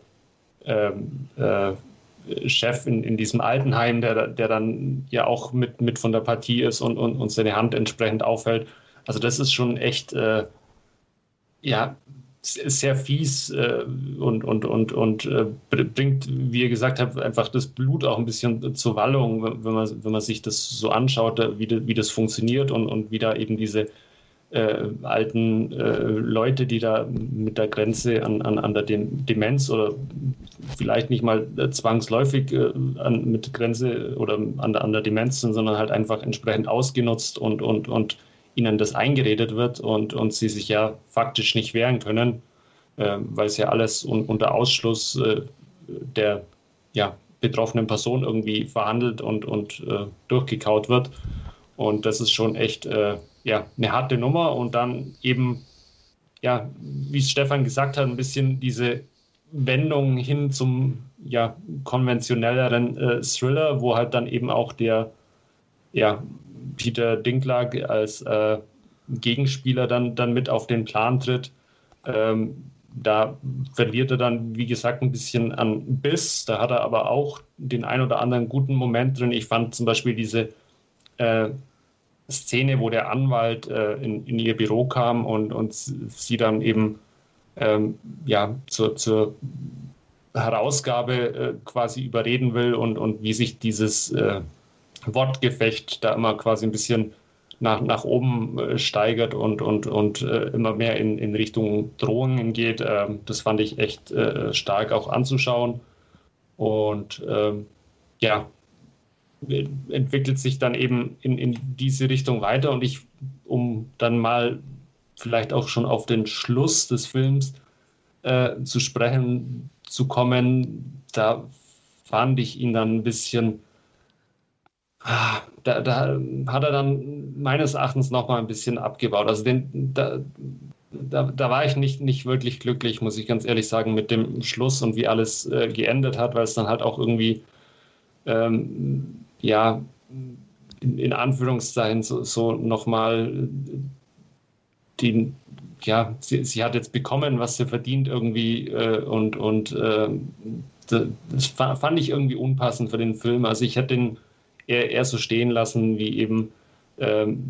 ähm, äh, Chef in, in diesem Altenheim, der, der dann ja auch mit, mit von der Partie ist und, und, und seine Hand entsprechend aufhält. Also das ist schon echt, äh, ja, sehr fies äh, und, und, und, und äh, bringt, wie ihr gesagt habt, einfach das Blut auch ein bisschen zur Wallung, wenn man, wenn man sich das so anschaut, wie, wie das funktioniert und, und wie da eben diese äh, alten äh, Leute, die da mit der Grenze an, an, an der Demenz oder vielleicht nicht mal zwangsläufig äh, an, mit Grenze oder an der, an der Demenz sind, sondern halt einfach entsprechend ausgenutzt und, und, und ihnen das eingeredet wird und, und sie sich ja faktisch nicht wehren können, äh, weil es ja alles un, unter Ausschluss äh, der ja, betroffenen Person irgendwie verhandelt und, und äh, durchgekaut wird. Und das ist schon echt äh, ja, eine harte Nummer. Und dann eben, ja, wie es Stefan gesagt hat, ein bisschen diese Wendung hin zum ja, konventionelleren äh, Thriller, wo halt dann eben auch der ja, Peter Dinklage als äh, Gegenspieler dann, dann mit auf den Plan tritt. Ähm, da verliert er dann, wie gesagt, ein bisschen an Biss. Da hat er aber auch den ein oder anderen guten Moment drin. Ich fand zum Beispiel diese äh, Szene, wo der Anwalt äh, in, in, ihr Büro kam und, und sie dann eben ähm, ja, zur, zur Herausgabe äh, quasi überreden will und, und wie sich dieses äh, Wortgefecht da immer quasi ein bisschen nach, nach oben äh, steigert und, und, und äh, immer mehr in, in Richtung Drohungen geht. Ähm, das fand ich echt äh, stark auch anzuschauen. Und ähm, ja, entwickelt sich dann eben in, in diese Richtung weiter. Und ich, um dann mal vielleicht auch schon auf den Schluss des Films zu sprechen zu kommen, da fand ich ihn dann ein bisschen da, da, hat er dann meines Erachtens noch mal ein bisschen abgebaut. Also den, da, da, da, war ich nicht, nicht wirklich glücklich, muss ich ganz ehrlich sagen, mit dem Schluss und wie alles äh, geendet hat, weil es dann halt auch irgendwie, ähm, ja, in, in, Anführungszeichen so, so nochmal die, ja, sie, sie, hat jetzt bekommen, was sie verdient irgendwie äh, und, und äh, das fand ich irgendwie unpassend für den Film. Also ich hätte den eher, eher so stehen lassen, wie eben, ähm,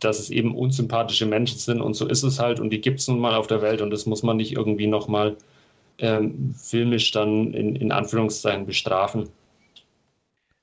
dass es eben unsympathische Menschen sind und so ist es halt und die gibt es nun mal auf der Welt und das muss man nicht irgendwie nochmal ähm, filmisch dann in, in Anführungszeichen bestrafen.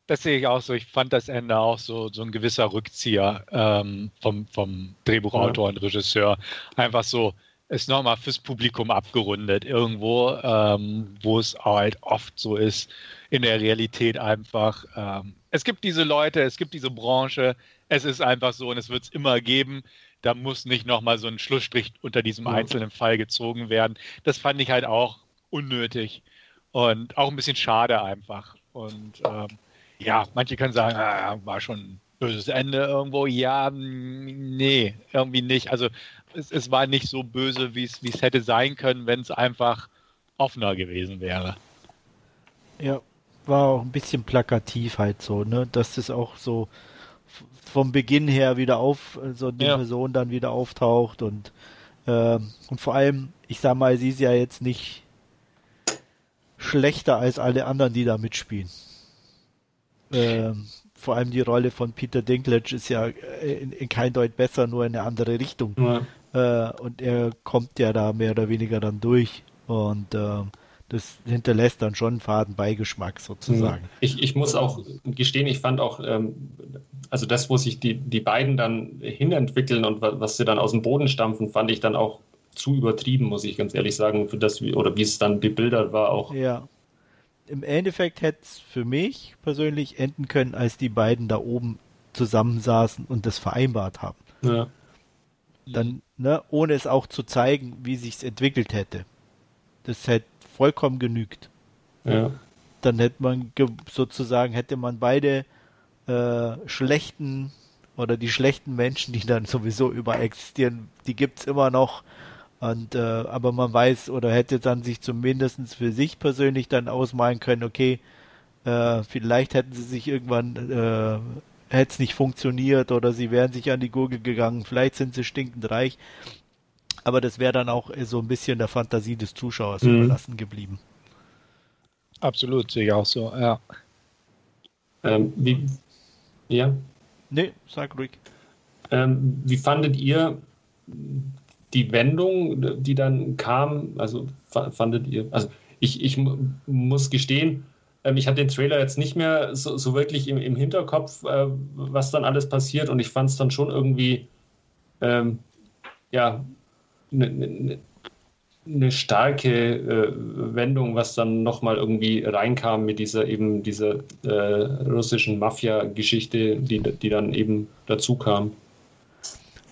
Das sehe ich auch so. Ich fand das Ende auch so, so ein gewisser Rückzieher ähm, vom, vom Drehbuchautor ja. und Regisseur. Einfach so, ist nochmal fürs Publikum abgerundet. Irgendwo, ähm, wo es halt oft so ist, in der Realität einfach, ähm, es gibt diese Leute, es gibt diese Branche, es ist einfach so und es wird es immer geben. Da muss nicht nochmal so ein Schlussstrich unter diesem einzelnen Fall gezogen werden. Das fand ich halt auch unnötig und auch ein bisschen schade einfach. Und ähm, ja, manche können sagen, ah, war schon ein böses Ende irgendwo. Ja, nee, irgendwie nicht. Also es, es war nicht so böse, wie es hätte sein können, wenn es einfach offener gewesen wäre. Ja, war auch ein bisschen plakativ halt so, ne, dass das auch so vom Beginn her wieder auf, so eine ja. Person dann wieder auftaucht und, äh, und vor allem, ich sag mal, sie ist ja jetzt nicht schlechter als alle anderen, die da mitspielen. Ähm, vor allem die Rolle von Peter Dinklage ist ja in, in kein Deut besser, nur in eine andere Richtung. Ja. Äh, und er kommt ja da mehr oder weniger dann durch. Und äh, das hinterlässt dann schon einen faden Beigeschmack sozusagen. Mhm. Ich, ich muss auch gestehen, ich fand auch, ähm, also das, wo sich die, die beiden dann hinentwickeln und was sie dann aus dem Boden stampfen, fand ich dann auch zu übertrieben, muss ich ganz ehrlich sagen, für das, oder wie es dann bebildert war auch. Ja. Im Endeffekt hätte es für mich persönlich enden können, als die beiden da oben zusammensaßen und das vereinbart haben. Ja. Dann, ne, ohne es auch zu zeigen, wie sich's entwickelt hätte. Das hätte vollkommen genügt. Ja. Dann hätte man sozusagen, hätte man beide äh, schlechten oder die schlechten Menschen, die dann sowieso über existieren, die gibt's immer noch. Und äh, aber man weiß oder hätte dann sich zumindest für sich persönlich dann ausmalen können, okay, äh, vielleicht hätten sie sich irgendwann äh, hätte es nicht funktioniert oder sie wären sich an die Gurgel gegangen, vielleicht sind sie stinkend reich. Aber das wäre dann auch so ein bisschen der Fantasie des Zuschauers mhm. überlassen geblieben. Absolut, sehe ich auch so, ja. Ähm, wie, ja? Nee, sag ruhig. Ähm, wie fandet ihr die Wendung, die dann kam? Also fandet ihr, also ich, ich muss gestehen, ähm, ich hatte den Trailer jetzt nicht mehr so, so wirklich im, im Hinterkopf, äh, was dann alles passiert und ich fand es dann schon irgendwie, ähm, ja, eine ne, ne starke äh, Wendung, was dann nochmal irgendwie reinkam mit dieser eben dieser äh, russischen Mafia-Geschichte, die, die dann eben dazu kam.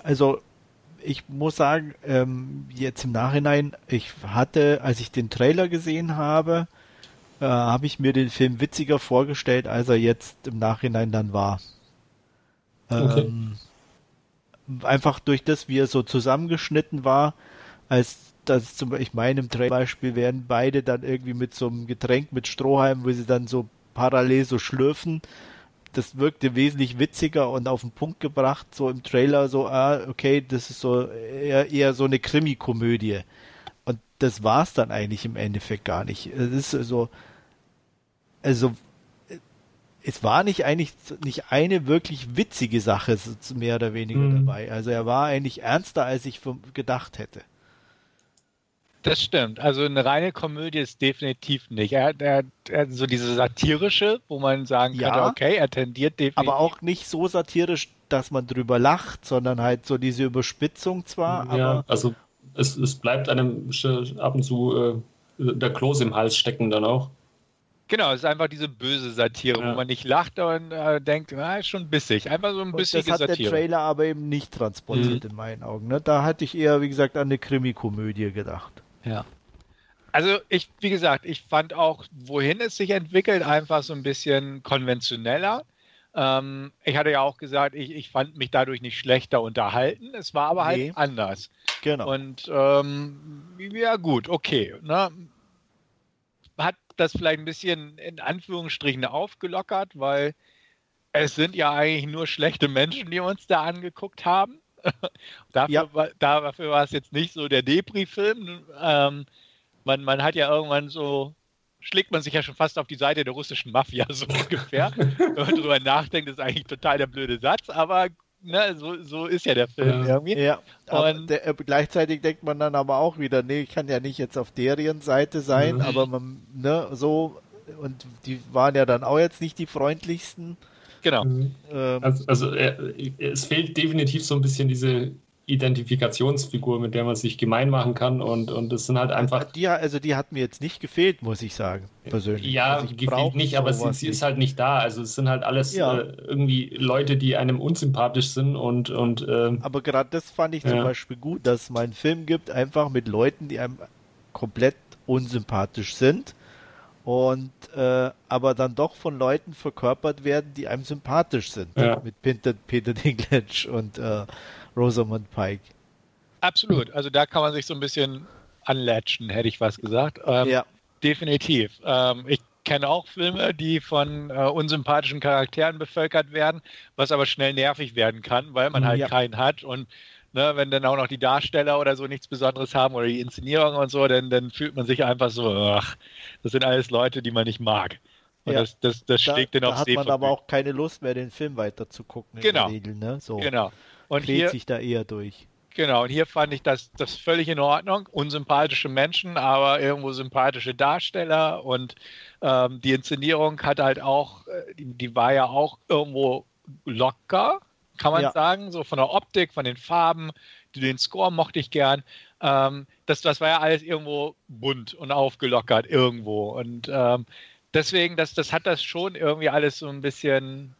Also ich muss sagen, ähm, jetzt im Nachhinein, ich hatte, als ich den Trailer gesehen habe, äh, habe ich mir den Film witziger vorgestellt, als er jetzt im Nachhinein dann war. Okay. Ähm, einfach durch das, wie er so zusammengeschnitten war, als das zum Beispiel, ich meine, im Beispiel werden beide dann irgendwie mit so einem Getränk mit Strohhalm, wo sie dann so parallel so schlürfen. Das wirkte wesentlich witziger und auf den Punkt gebracht, so im Trailer, so, ah, okay, das ist so eher, eher so eine Krimi-Komödie. Das war es dann eigentlich im Endeffekt gar nicht. Es ist so, also es war nicht eigentlich nicht eine wirklich witzige Sache mehr oder weniger mhm. dabei. Also er war eigentlich ernster, als ich gedacht hätte. Das stimmt. Also eine reine Komödie ist definitiv nicht. Er, er, er so diese satirische, wo man sagen ja, kann, okay, er tendiert definitiv. Aber auch nicht so satirisch, dass man drüber lacht, sondern halt so diese Überspitzung zwar. Ja, also es, es bleibt einem ab und zu äh, der Kloß im Hals stecken dann auch. Genau, es ist einfach diese böse Satire, ja. wo man nicht lacht und äh, denkt, na, ist schon bissig. Einfach so ein bisschen Satire. Das hat Satire. der Trailer aber eben nicht transportiert mhm. in meinen Augen. Ne? Da hatte ich eher, wie gesagt, an eine Krimi-Komödie gedacht. Ja. Also ich, wie gesagt, ich fand auch, wohin es sich entwickelt, einfach so ein bisschen konventioneller. Ähm, ich hatte ja auch gesagt, ich, ich fand mich dadurch nicht schlechter unterhalten. Es war aber halt nee. anders. Genau. Und ähm, ja gut, okay. Ne? Hat das vielleicht ein bisschen in Anführungsstrichen aufgelockert, weil es sind ja eigentlich nur schlechte Menschen, die uns da angeguckt haben. [laughs] dafür, ja. war, dafür war es jetzt nicht so der Depri-Film. Ähm, man, man hat ja irgendwann so, schlägt man sich ja schon fast auf die Seite der russischen Mafia, so ungefähr. [laughs] Wenn man drüber nachdenkt, ist eigentlich total der blöde Satz, aber ne, so, so ist ja der Film ja. irgendwie. Ja, und der, äh, gleichzeitig denkt man dann aber auch wieder, nee, ich kann ja nicht jetzt auf deren Seite sein, mhm. aber man, ne, so, und die waren ja dann auch jetzt nicht die freundlichsten. Genau. Mhm. Ähm, also, also er, es fehlt definitiv so ein bisschen diese Identifikationsfigur, mit der man sich gemein machen kann und, und das sind halt einfach. Die, also die hat mir jetzt nicht gefehlt, muss ich sagen, persönlich. Ja, also gefehlt nicht, aber sie, sie, ist halt nicht da. Also es sind halt alles ja. äh, irgendwie Leute, die einem unsympathisch sind und. und ähm, aber gerade das fand ich ja. zum Beispiel gut, dass es mal einen Film gibt, einfach mit Leuten, die einem komplett unsympathisch sind und äh, aber dann doch von Leuten verkörpert werden, die einem sympathisch sind. Ja. Mit Peter, Peter Dinklage und äh, Rosamund Pike. Absolut. Also da kann man sich so ein bisschen anlatschen, hätte ich was gesagt. Ähm, ja. Definitiv. Ähm, ich kenne auch Filme, die von äh, unsympathischen Charakteren bevölkert werden, was aber schnell nervig werden kann, weil man halt ja. keinen hat und ne, wenn dann auch noch die Darsteller oder so nichts Besonderes haben oder die Inszenierung und so, dann, dann fühlt man sich einfach so, ach, das sind alles Leute, die man nicht mag. Und ja. das, das, das schlägt da, dann aufs Da hat man aber auch keine Lust mehr, den Film weiter zu gucken. Genau. Regel, ne? so. Genau. Und hier sich da eher durch. Genau, und hier fand ich das, das völlig in Ordnung. Unsympathische Menschen, aber irgendwo sympathische Darsteller und ähm, die Inszenierung hat halt auch, äh, die, die, war ja auch irgendwo locker, kann man ja. sagen, so von der Optik, von den Farben, den Score mochte ich gern. Ähm, das, das war ja alles irgendwo bunt und aufgelockert irgendwo. Und ähm, deswegen, das, das hat das schon irgendwie alles so ein bisschen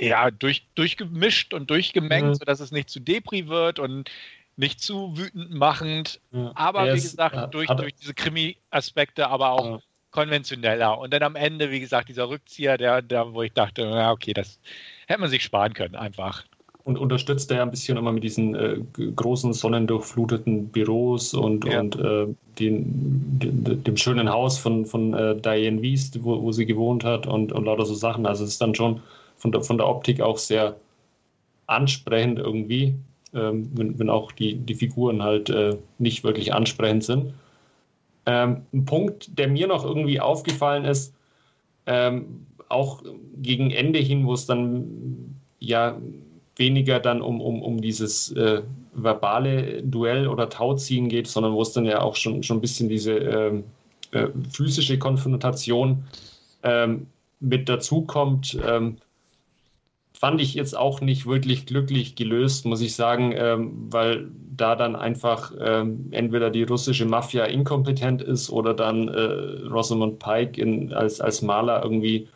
ja, durch, durchgemischt und durchgemengt, mhm. sodass es nicht zu Depri wird und nicht zu wütend machend. Ja. Aber wie gesagt, ist, durch, durch diese Krimi-Aspekte, aber auch ja. konventioneller. Und dann am Ende, wie gesagt, dieser Rückzieher, der, der, wo ich dachte, ja, okay, das hätte man sich sparen können, einfach und unterstützt er ja ein bisschen immer mit diesen äh, großen sonnendurchfluteten Büros und, ja. und äh, den, den, dem schönen Haus von, von äh, Diane Wiest, wo, wo sie gewohnt hat und, und lauter so Sachen. Also es ist dann schon von der, von der Optik auch sehr ansprechend irgendwie, ähm, wenn, wenn auch die, die Figuren halt äh, nicht wirklich ansprechend sind. Ähm, ein Punkt, der mir noch irgendwie aufgefallen ist, ähm, auch gegen Ende hin, wo es dann ja weniger dann um, um, um dieses äh, verbale Duell oder Tauziehen geht, sondern wo es dann ja auch schon, schon ein bisschen diese ähm, äh, physische Konfrontation ähm, mit dazukommt, ähm, fand ich jetzt auch nicht wirklich glücklich gelöst, muss ich sagen, ähm, weil da dann einfach ähm, entweder die russische Mafia inkompetent ist oder dann äh, Rosamund Pike in, als, als Maler irgendwie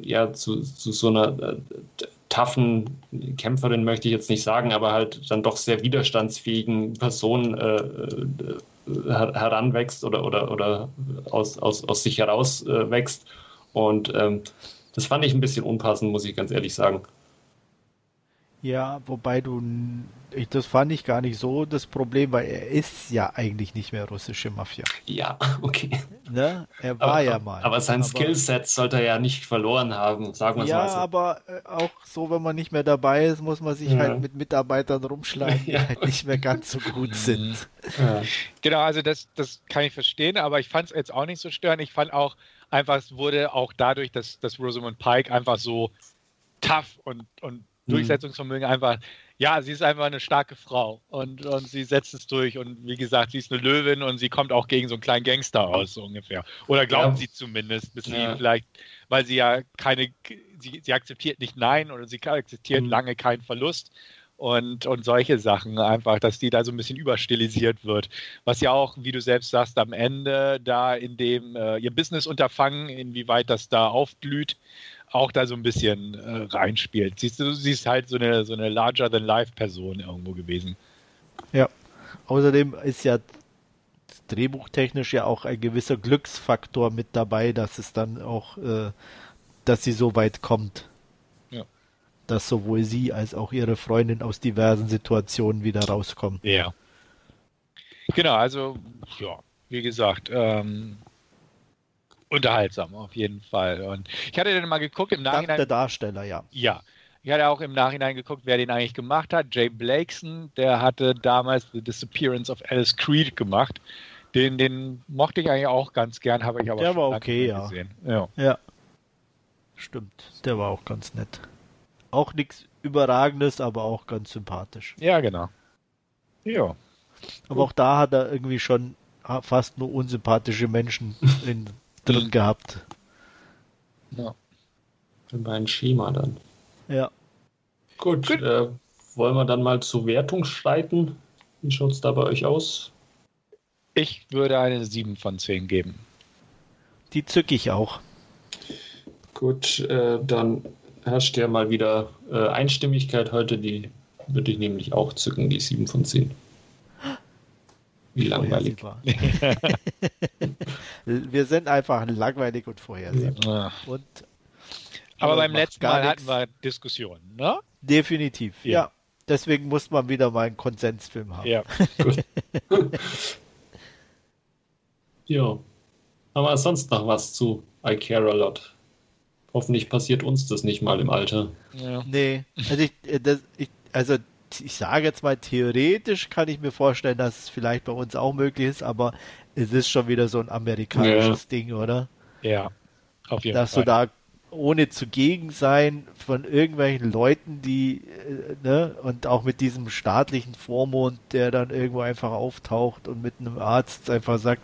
ja zu, zu so einer toughen Kämpferin möchte ich jetzt nicht sagen, aber halt dann doch sehr widerstandsfähigen Person äh, äh heranwächst oder, oder, oder aus, aus, aus sich heraus äh, wächst. Und ähm, das fand ich ein bisschen unpassend, muss ich ganz ehrlich sagen. Ja, wobei du, ich, das fand ich gar nicht so das Problem, weil er ist ja eigentlich nicht mehr russische Mafia. Ja, [laughs] okay. Ne? Er war aber, ja mal. Aber sein aber, Skillset sollte er ja nicht verloren haben, sagen wir ja, mal so. Ja, aber äh, auch so, wenn man nicht mehr dabei ist, muss man sich ja. halt mit Mitarbeitern rumschlagen, die [laughs] ja. halt nicht mehr ganz so gut mhm. sind. Ja. Genau, also das, das kann ich verstehen, aber ich fand es jetzt auch nicht so störend. Ich fand auch einfach, es wurde auch dadurch, dass, dass Rosamund Pike einfach so tough und, und Mhm. Durchsetzungsvermögen einfach, ja, sie ist einfach eine starke Frau und, und sie setzt es durch und wie gesagt, sie ist eine Löwin und sie kommt auch gegen so einen kleinen Gangster aus, so ungefähr. Oder glauben ja. sie zumindest, bis ja. sie vielleicht, weil sie ja keine, sie, sie akzeptiert nicht Nein oder sie akzeptiert mhm. lange keinen Verlust und, und solche Sachen einfach, dass die da so ein bisschen überstilisiert wird. Was ja auch, wie du selbst sagst, am Ende da in dem äh, ihr Business-Unterfangen, inwieweit das da aufblüht, auch da so ein bisschen äh, reinspielt. Siehst du, sie ist halt so eine, so eine larger-than-life-Person irgendwo gewesen. Ja. Außerdem ist ja drehbuchtechnisch ja auch ein gewisser Glücksfaktor mit dabei, dass es dann auch, äh, dass sie so weit kommt. Ja. Dass sowohl sie als auch ihre Freundin aus diversen Situationen wieder rauskommen. Ja. Genau, also, ja, wie gesagt, ähm, unterhaltsam, auf jeden Fall. Und ich hatte dann mal geguckt im Nachhinein. Der Darsteller, ja. Ja. Ich hatte auch im Nachhinein geguckt, wer den eigentlich gemacht hat. Jay Blakeson, der hatte damals The Disappearance of Alice Creed gemacht. Den, den mochte ich eigentlich auch ganz gern, habe ich aber der war okay, ja. gesehen. Ja. ja. Stimmt, der war auch ganz nett. Auch nichts Überragendes, aber auch ganz sympathisch. Ja, genau. Ja. Aber auch da hat er irgendwie schon fast nur unsympathische Menschen in drin gehabt. Ja. Bei Schema dann. Ja. Gut, Gut. Äh, wollen wir dann mal zur Wertung schreiten? Wie schaut es da bei euch aus? Ich würde eine 7 von 10 geben. Die zücke ich auch. Gut, äh, dann herrscht ja mal wieder äh, Einstimmigkeit heute. Die würde ich nämlich auch zücken, die 7 von 10. Wie langweilig. [laughs] wir sind einfach langweilig und vorhersehbar. Ja. Und, aber beim letzten Mal hatten wir Diskussionen, ne? Definitiv, ja. ja. Deswegen muss man wieder mal einen Konsensfilm haben. Ja. [laughs] ja. Haben wir sonst noch was zu I Care a Lot? Hoffentlich passiert uns das nicht mal im Alter. Ja. Nee, also ich, äh, das, ich, also ich sage jetzt mal, theoretisch kann ich mir vorstellen, dass es vielleicht bei uns auch möglich ist, aber es ist schon wieder so ein amerikanisches ja. Ding, oder? Ja, auf jeden dass Fall. Dass du da ohne zugegen sein von irgendwelchen Leuten, die, äh, ne, und auch mit diesem staatlichen Vormund, der dann irgendwo einfach auftaucht und mit einem Arzt einfach sagt,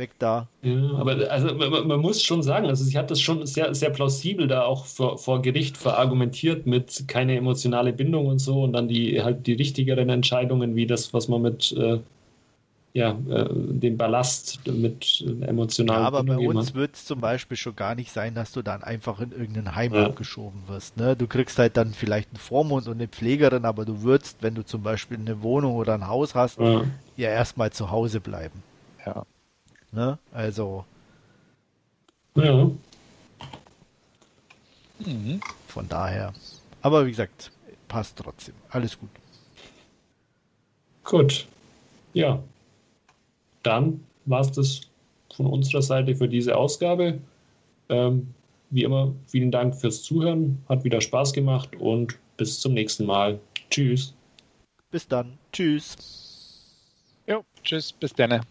Respekt da. Ja, aber also man, man, muss schon sagen, also sie hat das schon sehr, sehr plausibel da auch vor, vor Gericht verargumentiert mit keine emotionale Bindung und so und dann die halt die richtigeren Entscheidungen, wie das, was man mit äh, ja, äh, den Ballast mit emotionalen. Ja, aber bei uns wird es zum Beispiel schon gar nicht sein, dass du dann einfach in irgendein Heim ja. abgeschoben wirst. Ne? Du kriegst halt dann vielleicht einen Vormund und eine Pflegerin, aber du würdest, wenn du zum Beispiel eine Wohnung oder ein Haus hast, ja, ja erstmal zu Hause bleiben. Ja. Ne? Also. Ja. Mhm. Von daher. Aber wie gesagt, passt trotzdem. Alles gut. Gut. Ja, dann war es das von unserer Seite für diese Ausgabe. Ähm, wie immer, vielen Dank fürs Zuhören. Hat wieder Spaß gemacht und bis zum nächsten Mal. Tschüss. Bis dann. Tschüss. Jo, tschüss. Bis dann.